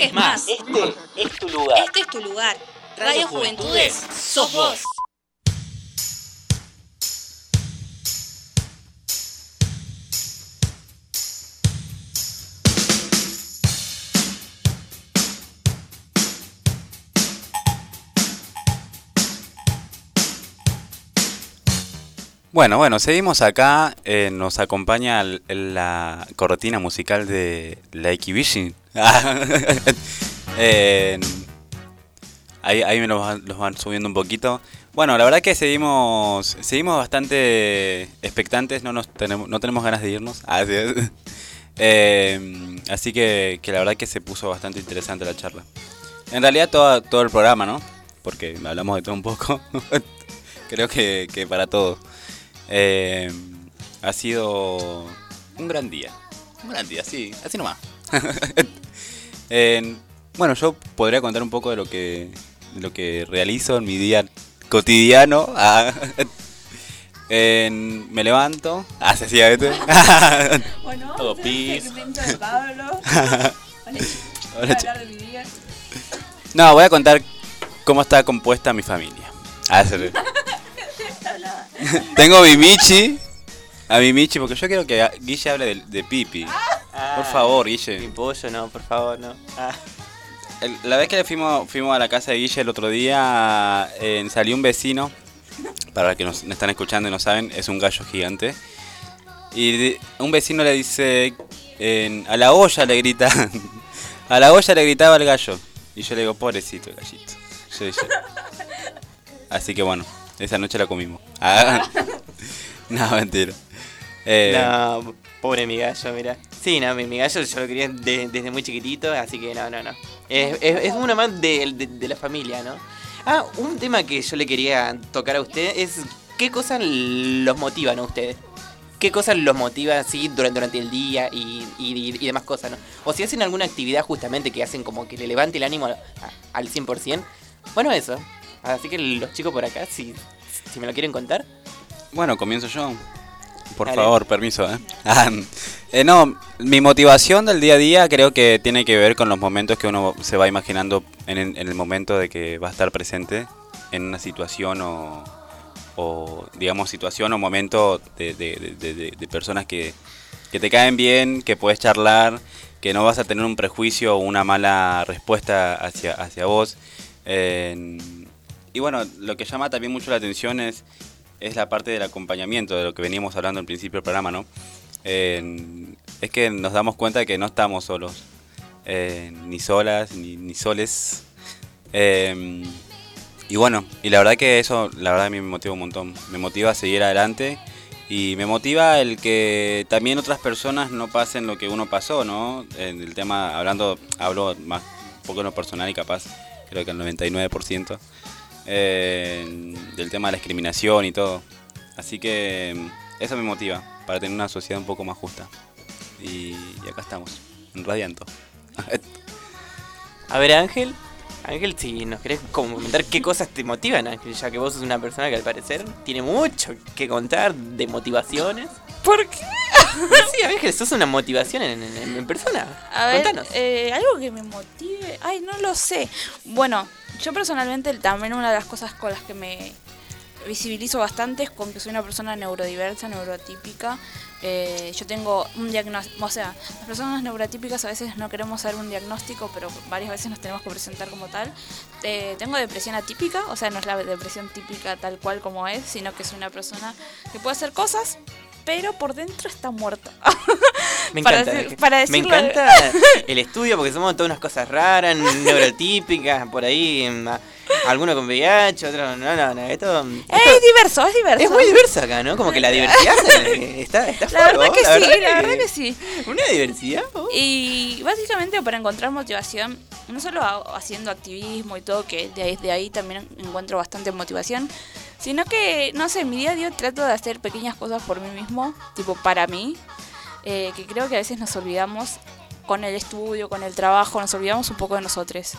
Busques más. Este es tu lugar. Este es tu lugar. Radio Juventudes, sos vos. Bueno, bueno, seguimos acá. eh, nos acompaña la cortina musical de Like Vision. Eh, ahí, ahí me los van, los van subiendo un poquito. Bueno, la verdad que seguimos seguimos bastante expectantes, no nos tenemos no tenemos ganas de irnos. Ah. Eh, así que, que la verdad que se puso bastante interesante la charla. En realidad todo, todo el programa, ¿no? Porque hablamos de todo un poco. Creo que, que para todos. Eh, ha sido un gran día. Un gran día, sí, así nomás. Eh, bueno, yo podría contar un poco de lo que, de lo que realizo en mi día cotidiano. Ah, en- me levanto. Ah, se hacía este. Bueno, Todo pis. Pablo. Hola. No, voy a contar cómo está compuesta mi familia. Ah, Tengo a mi Michi. A mi Michi, porque yo quiero que Guille hable de, de Pipi. Por favor, Guille. Mi pollo, no, por favor, no. Ah. El- La vez que le fuimos, fuimos a la casa de Guille el otro día, eh, salió un vecino, para los que nos, están escuchando y no saben, es un gallo gigante. Y de- un vecino le dice, a la olla le grita, a la olla le gritaba el gallo. Y yo le digo, pobrecito el gallito. Yo Así que bueno, esa noche la comimos. Ah, no, mentira. Eh, No, pobre mi gallo, mira. Sí, no, mi, mi gallo yo lo quería de- desde muy chiquitito, así que no, no, no. Es, es, es uno más de, de- la familia, ¿no? Ah, un tema que yo le quería tocar a usted es qué cosas los motivan a ustedes. ¿Qué cosas los motivan así durante, durante el día y, y- y demás cosas, ¿no? O si hacen alguna actividad justamente que hacen como que le levante el ánimo a- a- al 100%. Bueno, eso. Así que los chicos por acá, si, si me lo quieren contar. Bueno, comienzo yo. Por Dale. favor, permiso, ¿eh? Ah, eh, No, mi motivación del día a día creo que tiene que ver con los momentos que uno se va imaginando en el, en el momento de que va a estar presente en una situación o, o, digamos, situación o momento de, de- de- de- de personas que, que te caen bien, que puedes charlar, que no vas a tener un prejuicio o una mala respuesta hacia, hacia vos. Eh, y bueno, lo que llama también mucho la atención es, es la parte del acompañamiento, de lo que veníamos hablando al principio del programa, ¿no? Eh, es que nos damos cuenta de que no estamos solos, eh, ni solas, ni, ni soles. Eh, y bueno, y la verdad que eso, la verdad a mí me motiva un montón. Me motiva a seguir adelante y me motiva el que también otras personas no pasen lo que uno pasó, ¿no? En el tema, hablando, hablo más un poco en lo personal y capaz, creo que el 99%, eh, del tema de la discriminación y todo. Así que mm, eso me motiva para tener una sociedad un poco más justa. Y, y acá estamos, en Radianto. A ver, Ángel. Ángel, si nos querés comentar qué cosas te motivan, Ángel, ya que vos sos una persona que al parecer tiene mucho que contar de motivaciones. ¿Por qué? Sí, Ángel, sos una motivación en, en- en persona. A ver, Contanos. eh, algo que me motive. Ay, no lo sé. Bueno, yo personalmente también una de las cosas con las que me visibilizo bastante es con que soy una persona neurodiversa, neurotípica. Eh, yo tengo un diagnóstico, o sea, las personas neurotípicas a veces no queremos dar un diagnóstico, pero varias veces nos tenemos que presentar como tal. Eh, tengo depresión atípica, o sea, no es la depresión típica tal cual como es, sino que es una persona que puede hacer cosas, pero por dentro está muerta. Me para encanta. decir- Ángel. para Me encanta el estudio porque somos todas unas cosas raras, neurotípicas, por ahí. a- Algunos con VIH, otros. No, no, no. Esto, Es diverso, es diverso. es muy diverso acá, ¿no? Como que la diversidad eh, está, está La verdad fuego, que sí, la verdad que sí. Una diversidad. oh. Y básicamente para encontrar motivación, no solo ha- haciendo activismo y todo, que de ahí, de ahí también encuentro bastante motivación, sino que, no sé, mi día a día trato de hacer pequeñas cosas por mí mismo, tipo para mí, eh, que creo que a veces nos olvidamos con el estudio, con el trabajo, nos olvidamos un poco de nosotros.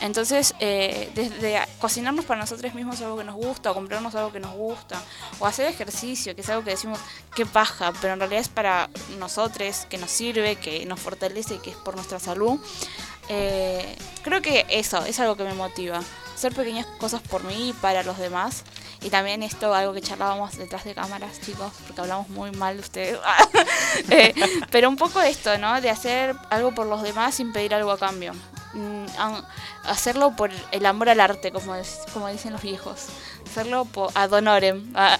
Entonces, eh, desde cocinarnos para nosotros mismos algo que nos gusta, o comprarnos algo que nos gusta, o hacer ejercicio, que es algo que decimos, qué paja, pero en realidad es para nosotros, que nos sirve, que nos fortalece que es por nuestra salud. Eh, creo que eso es algo que me motiva. Hacer pequeñas cosas por mí y para los demás. Y también esto, algo que charlábamos detrás de cámaras, chicos, porque hablamos muy mal de ustedes. Eh, pero un poco esto, ¿no? De hacer algo por los demás sin pedir algo a cambio. Mm, hacerlo por el amor al arte, como, como dicen los viejos. Hacerlo por, ad honorem. Ah,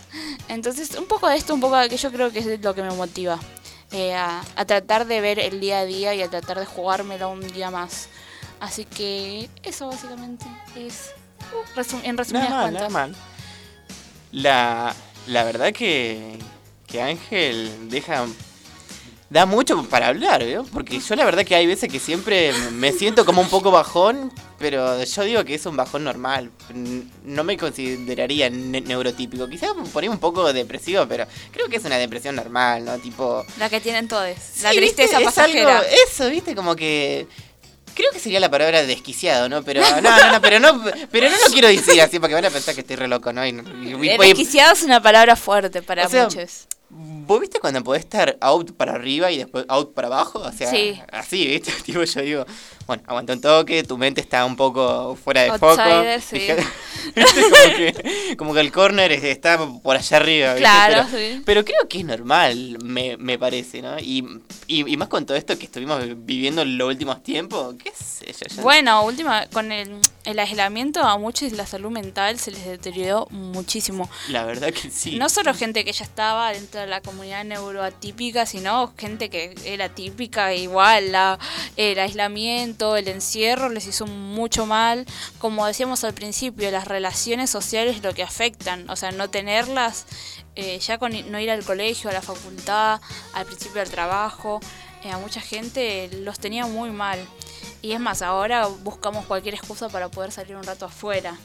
entonces, un poco de esto, un poco de aquello creo que es lo que me motiva. Eh, a, tratar de ver el día a día y a tratar de jugármelo un día más. Así que eso básicamente es uh, en resumidas cuentas. La, la verdad que, que Ángel deja da mucho para hablar, ¿eh? Porque yo la verdad que hay veces que siempre me siento como un poco bajón, pero yo digo que es un bajón normal. No me consideraría neurotípico. Quizás por ahí un poco depresivo, pero creo que es una depresión normal, ¿no? Tipo... La que tienen todos. La tristeza pasajera. eso, ¿viste? Como que... Creo que sería la palabra desquiciado, ¿no? Pero no, no, no, pero no, pero no lo quiero decir así porque van a pensar que estoy re loco, ¿no? desquiciado es una palabra fuerte para muchos. ¿Vos viste cuando podés estar out para arriba y después out para abajo? O sea, sí. así, ¿viste? Tipo, yo digo, bueno, aguanta un toque, tu mente está un poco fuera de foco. Sí. como, que, como que el corner está por allá arriba. ¿viste? Claro, pero, sí. pero creo que es normal, me, me parece, ¿no? Y, y, más con todo esto que estuvimos viviendo en los últimos tiempos, ¿qué sé yo? Bueno, última, con el, el aislamiento a muchos la salud mental se les deterioró muchísimo. La verdad que sí. No solo gente que ya estaba dentro de la comunidad neuroatípica, sino gente que era típica igual, la, el aislamiento el encierro les hizo mucho mal. Como decíamos al principio, las relaciones sociales lo que afectan, o sea, no tenerlas, eh, ya con no ir al colegio, a la facultad, al principio del trabajo, eh, a mucha gente los tenía muy mal. Y es más, ahora buscamos cualquier excusa para poder salir un rato afuera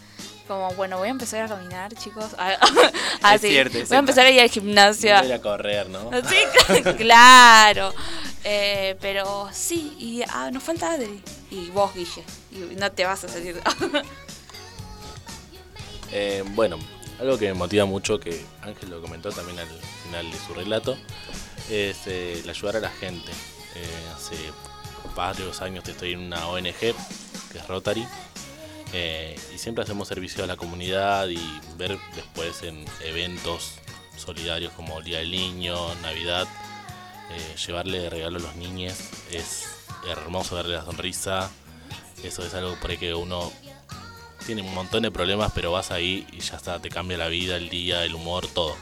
como, bueno, voy a empezar a caminar, chicos. Así, ah, voy a empezar a ir al gimnasio. Voy a correr, ¿no? Sí, claro. Eh, pero sí, y ah, nos falta Adri. Y vos, Guille. Y no te vas a salir. eh, bueno, algo que me motiva mucho, que Ángel lo comentó también al final de su relato, es eh, el ayudar a la gente. Eh, hace varios años estoy en una ONG, que es Rotary, eh, y siempre hacemos servicio a la comunidad y ver después en eventos solidarios como Día del Niño, Navidad, eh, llevarle regalo a los niños es hermoso verle la sonrisa. Eso es algo por ahí que uno tiene un montón de problemas, pero vas ahí y ya está, te cambia la vida, el día, el humor, todo.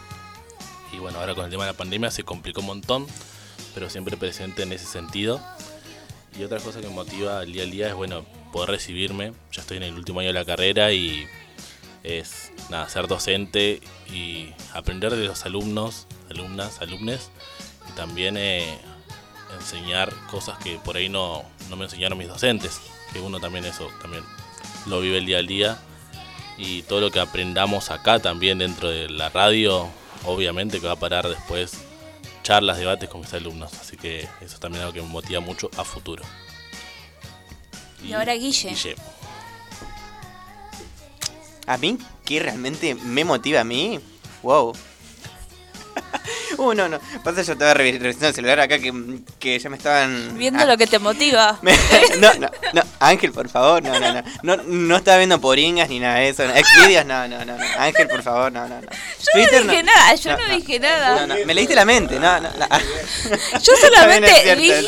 Y bueno, ahora con el tema de la pandemia se complicó un montón, pero siempre presente en ese sentido. Y otra cosa que me motiva el día al día es, bueno, poder recibirme. Ya estoy en el último año de la carrera y es nada, ser docente y aprender de los alumnos, alumnas, alumnes y también eh, enseñar cosas que por ahí no, no me enseñaron mis docentes, que uno también eso también lo vive el día al día y todo lo que aprendamos acá también dentro de la radio, obviamente que va a parar después charlas, debates con mis alumnos, así que eso también es algo que me motiva mucho a futuro. Y, ahora Guille. A mí, ¿qué realmente me motiva a mí? Wow. Uh, no, no. Pasa, yo estaba revisando el celular acá que, que ya me estaban. Viendo lo que te motiva. no, no, no. Ángel, por favor, no, no, no. No, no estaba viendo poringas ni nada de eso. Xvideos, no, no, no, no. Ángel, por favor, no, no, no. Yo no dije nada, yo no, dije nada. No, no. Me leíste la mente, no, no. Yo solamente dije.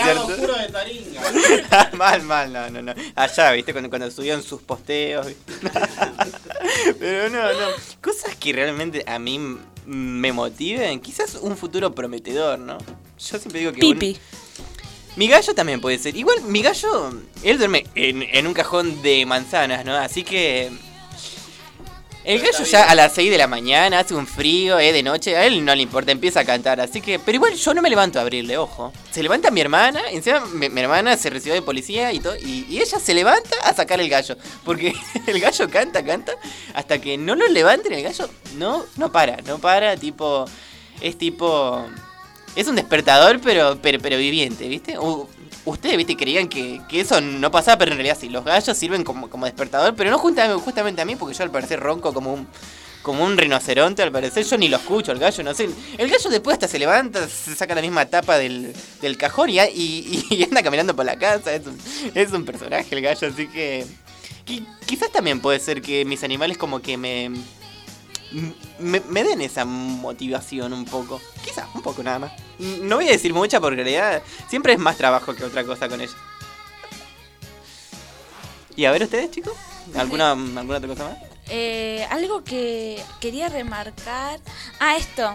mal, mal, no, no, no. Allá, viste, cuando, cuando subían sus posteos. Pero no, no. Cosas que realmente a mí me motiven, quizás un futuro prometedor, ¿no? Yo siempre digo que... Pipi. Mi gallo también puede ser. Igual mi gallo, él duerme en, en un cajón de manzanas, ¿no? Así que el gallo ya a las 6 de la mañana, hace un frío, es de noche, a él no le importa, empieza a cantar, así que... Pero igual yo no me levanto a abrirle, ojo. Se levanta mi hermana, encima mi, mi hermana se recibió de policía y todo, y, ella se levanta a sacar el gallo. Porque el gallo canta, canta, hasta que no lo levanten el gallo, no, no para, no para, tipo... Es tipo... Es un despertador, pero, pero, pero viviente, ¿viste? Ustedes, viste, creían que, que eso no pasaba, pero en realidad sí, los gallos sirven como, como despertador, pero no justamente, justamente a mí, porque yo al parecer ronco como un como un rinoceronte al parecer, yo ni lo escucho, el gallo, no sé. El gallo después hasta se levanta, se saca la misma tapa del, del cajón y, anda caminando por la casa, es un, es un personaje el gallo, así que... qui- quizás también puede ser que mis animales como que me, me, den esa motivación un poco. Quizás, un poco nada más. No voy a decir mucha porque en realidad siempre es más trabajo que otra cosa con ella. Y a ver ustedes, chicos, ¿alguna, alguna otra cosa más? Eh, algo que quería remarcar. Ah, esto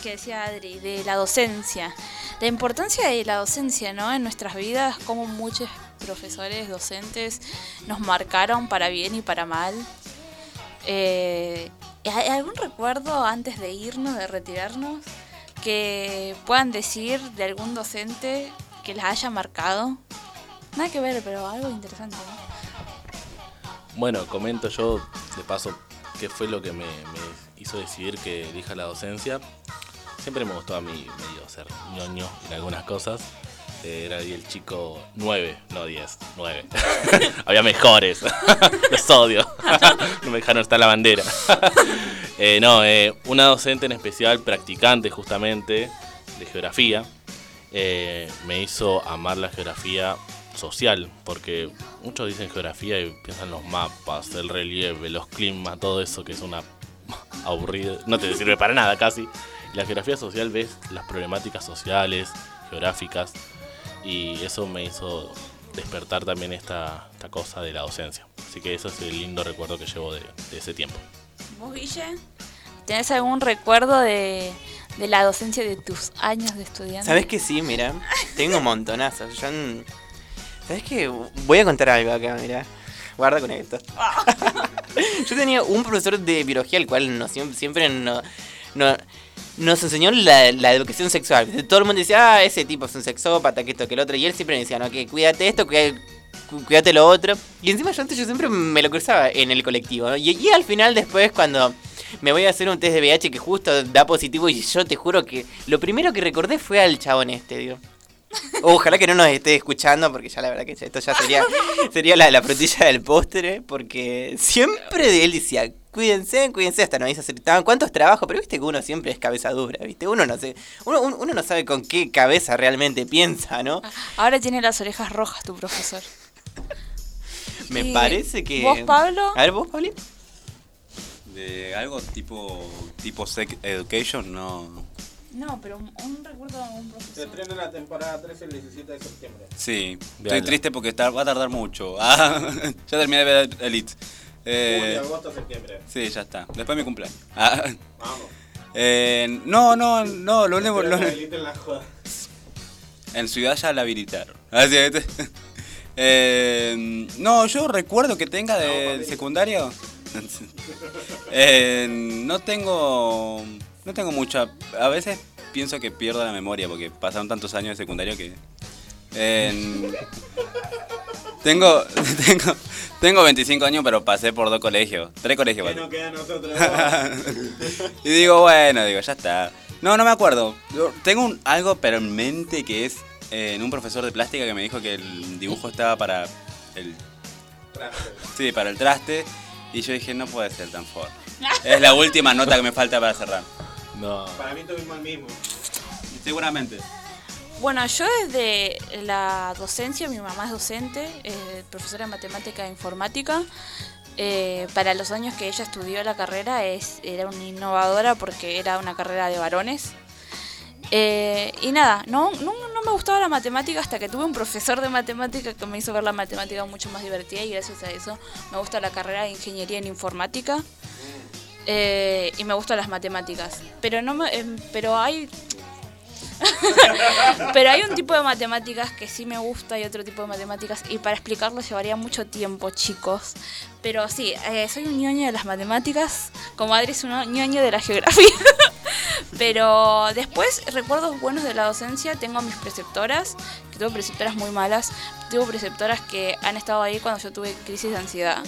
que decía Adri, de la docencia. La importancia de la docencia, ¿no? En nuestras vidas, como muchos profesores, docentes nos marcaron para bien y para mal. Eh, ¿Hay algún recuerdo antes de irnos, de retirarnos, que puedan decir de algún docente que les haya marcado? Nada que ver, pero algo interesante, ¿no? Bueno, comento yo de paso qué fue lo que me, me hizo decidir que elija la docencia. Siempre me gustó a mí medio ser ñoño en algunas cosas. Eh, Era el chico 9, no 10, 9. Había mejores. Los odio. no me dejaron estar la bandera. Eh, no, eh, una docente en especial, practicante justamente de geografía, eh, me hizo amar la geografía social, porque muchos dicen geografía y piensan en los mapas, el relieve, los climas, todo eso que es una aburrida, no te sirve para nada casi. La geografía social ves las problemáticas sociales, geográficas, y eso me hizo despertar también esta, esta cosa de la docencia. Así que eso es el lindo recuerdo que llevo de, de ese tiempo. ¿Vos, Guille? ¿Tenés algún recuerdo de, de la docencia de tus años de estudiante? ¿Sabes que sí? Mira, tengo un montonazo. Yo, en- ¿Sabes qué? Voy a contar algo acá, mira. Guarda con esto. Yo tenía un profesor de biología el cual siem- siempre no, no- nos enseñó la, educación sexual. Todo el mundo decía, ah, ese tipo es un sexópata, que esto, que el otro. Y él siempre me decía, no, que cuídate esto, cu- cuídate lo otro. Y encima yo antes yo siempre me lo cruzaba en el colectivo. ¿no? Y, y al final después cuando me voy a hacer un test de VIH que justo da positivo y yo te juro que lo primero que recordé fue al chabón este, digo. Ojalá que no nos esté escuchando porque ya la verdad que esto ya sería, sería la, la frutilla del postre porque siempre él decía, cuídense, cuídense, hasta nos acertaban cuántos trabajos, pero viste que uno siempre es cabeza dura, viste, uno no sé, uno, uno- no sabe con qué cabeza realmente piensa, ¿no? Ahora tiene las orejas rojas tu profesor. Me parece que... ¿Vos, Pablo? A ver, vos, Pablín. De algo tipo tipo sex education, no. No, pero un, un recuerdo de un profesor. Se estrena la temporada 3 el 17 de septiembre. Sí, estoy triste porque está- va a tardar mucho. Ah, ya terminé de ver Elite. Eh, Julio, agosto, septiembre. sí, ya está. Después mi cumpleaños. Ah, Vamos. eh, no, no, no, lo único. Lo- en la joda. en Ciudad ya la habilitaron. Así es. Eh, no, yo recuerdo que tenga del secundario. Eh, no tengo. No tengo mucha. A veces pienso que pierdo la memoria porque pasaron tantos años de secundario que. eh, tengo, tengo, tengo 25 años, pero pasé por dos colegios. Tres colegios. Que no queda a nosotros. y digo, bueno, digo, ya está. No, no me acuerdo. Yo Tengo un- algo pero en mente que es eh, en un profesor de plástica que me dijo que el dibujo estaba para el sí, para el traste y yo dije, no puede ser tan fuerte. Es la última nota que me falta para cerrar. No. Para mí tuvimos el mismo. Seguramente. Bueno, yo desde la docencia, mi mamá es docente, eh, profesora de matemática e informática. Eh, para los años que ella estudió la carrera es, era una innovadora porque era una carrera de varones. Eh, y nada, no, no, no me gustaba la matemática hasta que tuve un profesor de matemática que me hizo ver la matemática mucho más divertida y gracias a eso me gusta la carrera de ingeniería en informática. Y me gustan las matemáticas. Pero no me, em, pero hay pero hay un tipo de matemáticas que sí me gusta y otro tipo de matemáticas y para explicarlo llevaría mucho tiempo, chicos. Pero sí, eh, soy un ñoño de las matemáticas, como Adri es un ñoño de la geografía. Pero después, recuerdos buenos de la docencia, tengo a mis preceptoras, que tuve preceptoras muy malas, tuve preceptoras que han estado ahí cuando yo tuve crisis de ansiedad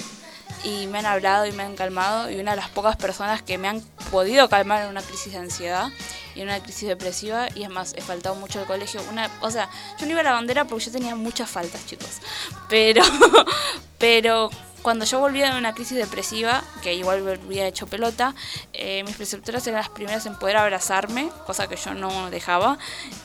y me han hablado y me han calmado y una de las pocas personas que me han podido calmar en una crisis de ansiedad y en una crisis depresiva y es más, he faltado mucho al colegio. Una, o sea, yo no iba a la bandera porque yo tenía muchas faltas, chicos. Pero, pero cuando yo volvía de una crisis depresiva, que igual volvía hecho pelota, eh, mis preceptoras eran las primeras en poder abrazarme, cosa que yo no dejaba,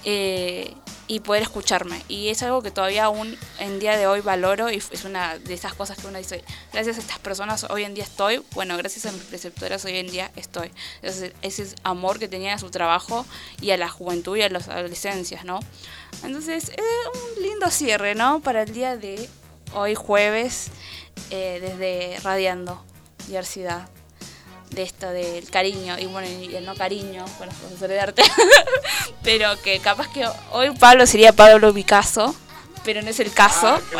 eh, y poder escucharme. Y es algo que todavía aún en día de hoy valoro y es una de esas cosas que uno dice, gracias a estas personas hoy en día estoy, bueno, gracias a mis preceptoras hoy en día estoy. Ese, ese amor que tenían a su trabajo y a la juventud y a las adolescencias, ¿no? Entonces, es un lindo cierre, ¿no? Para el día de hoy jueves eh, desde Radiando Diversidad, de esto del cariño y bueno, y el no cariño con los profesores de arte, pero que capaz que hoy Pablo sería Pablo Picasso, pero no es el caso.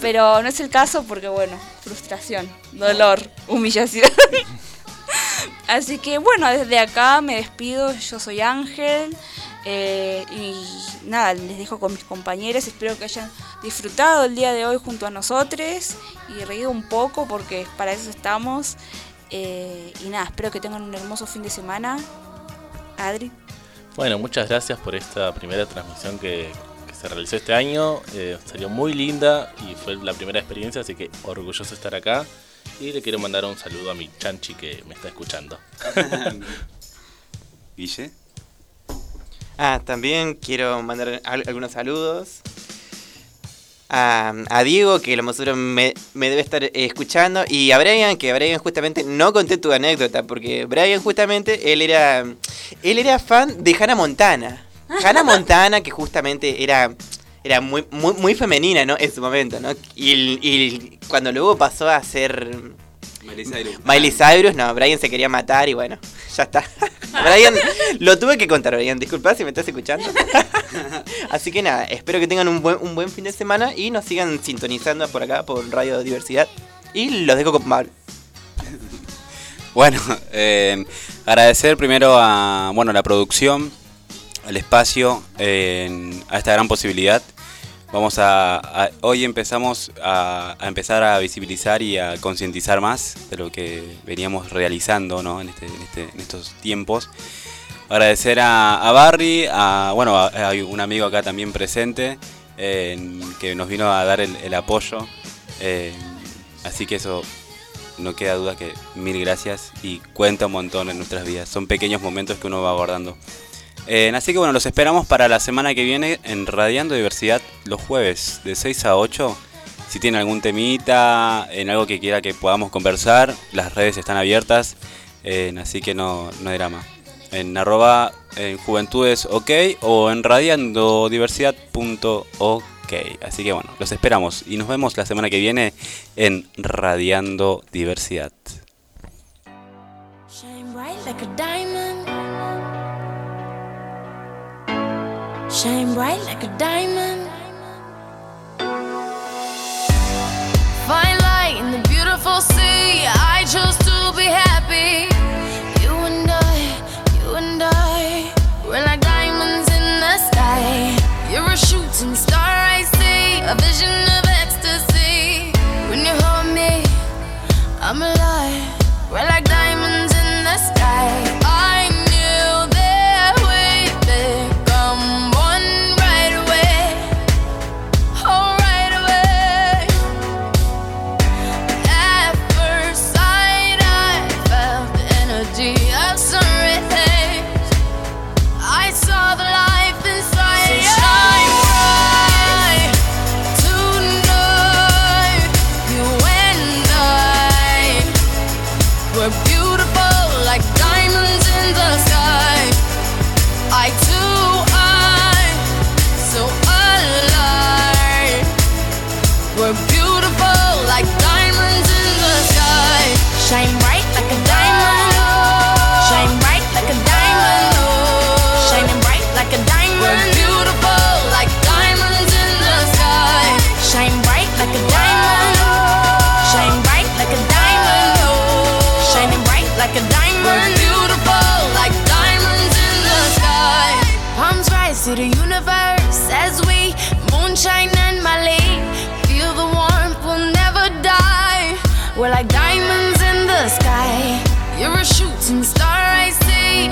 pero no es el caso porque bueno, frustración, dolor, humillación. Así que bueno, desde acá me despido, yo soy Ángel. Eh, y nada, les dejo con mis compañeros. Espero que hayan disfrutado el día de hoy junto a nosotros y reído un poco porque para eso estamos. Eh, y nada, espero que tengan un hermoso fin de semana. Adri. Bueno, muchas gracias por esta primera transmisión que, se realizó este año. Eh, salió muy linda y fue la primera experiencia, así que orgulloso estar acá. Y le quiero mandar un saludo a mi chanchi que me está escuchando. Guille. Ah, también quiero mandar algunos saludos. A, a, Diego, que lo más seguro me, me, debe estar escuchando, y a Brian, que Brian justamente no conté tu anécdota, porque Brian justamente, él era, él era fan de Hannah Montana. Hannah Montana, que justamente era, era muy, muy, muy femenina, ¿no? En su momento, ¿no? Y, y cuando luego pasó a ser Miley Cyrus. Miley Cyrus, no, Brian se quería matar y bueno, ya está. Brian, lo tuve que contar, Brian, disculpa si me estás escuchando. Así que nada, espero que tengan un buen, un buen fin de semana y nos sigan sintonizando por acá, por Radio Diversidad. Y los dejo con Pablo. Bueno, eh, agradecer primero a bueno la producción, al espacio, eh, a esta gran posibilidad. Vamos a, hoy empezamos a, empezar a visibilizar y a concientizar más de lo que veníamos realizando ¿no? en, este, en, este, en estos tiempos. Agradecer a, a Barry, a bueno, hay un amigo acá también presente eh, que nos vino a dar el, el apoyo. Eh, así que eso no queda duda que mil gracias y cuenta un montón en nuestras vidas. Son pequeños momentos que uno va abordando. Eh, así que bueno, los esperamos para la semana que viene en Radiando Diversidad los jueves de 6 a 8. Si tiene algún temita, en algo que quiera que podamos conversar, las redes están abiertas, así que no, no hay drama. En arroba en juventudes ok o en radiandodiversidad.ok. Así que bueno, los esperamos y nos vemos la semana que viene en Radiando Diversidad. Shine bright like a diamond. Fine light in the beautiful sea. I chose to be happy. You and I, you and I, we're like diamonds in the sky. You're a shooting star,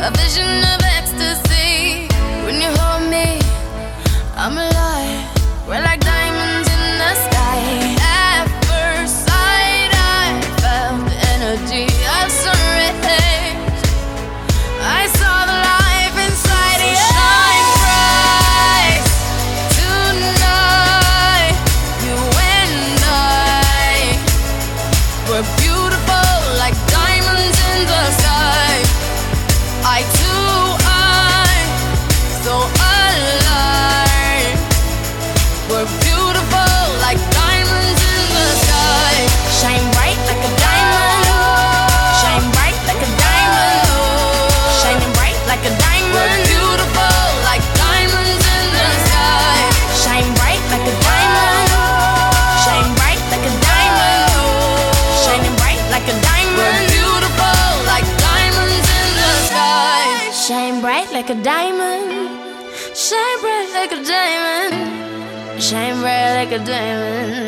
A vision you're.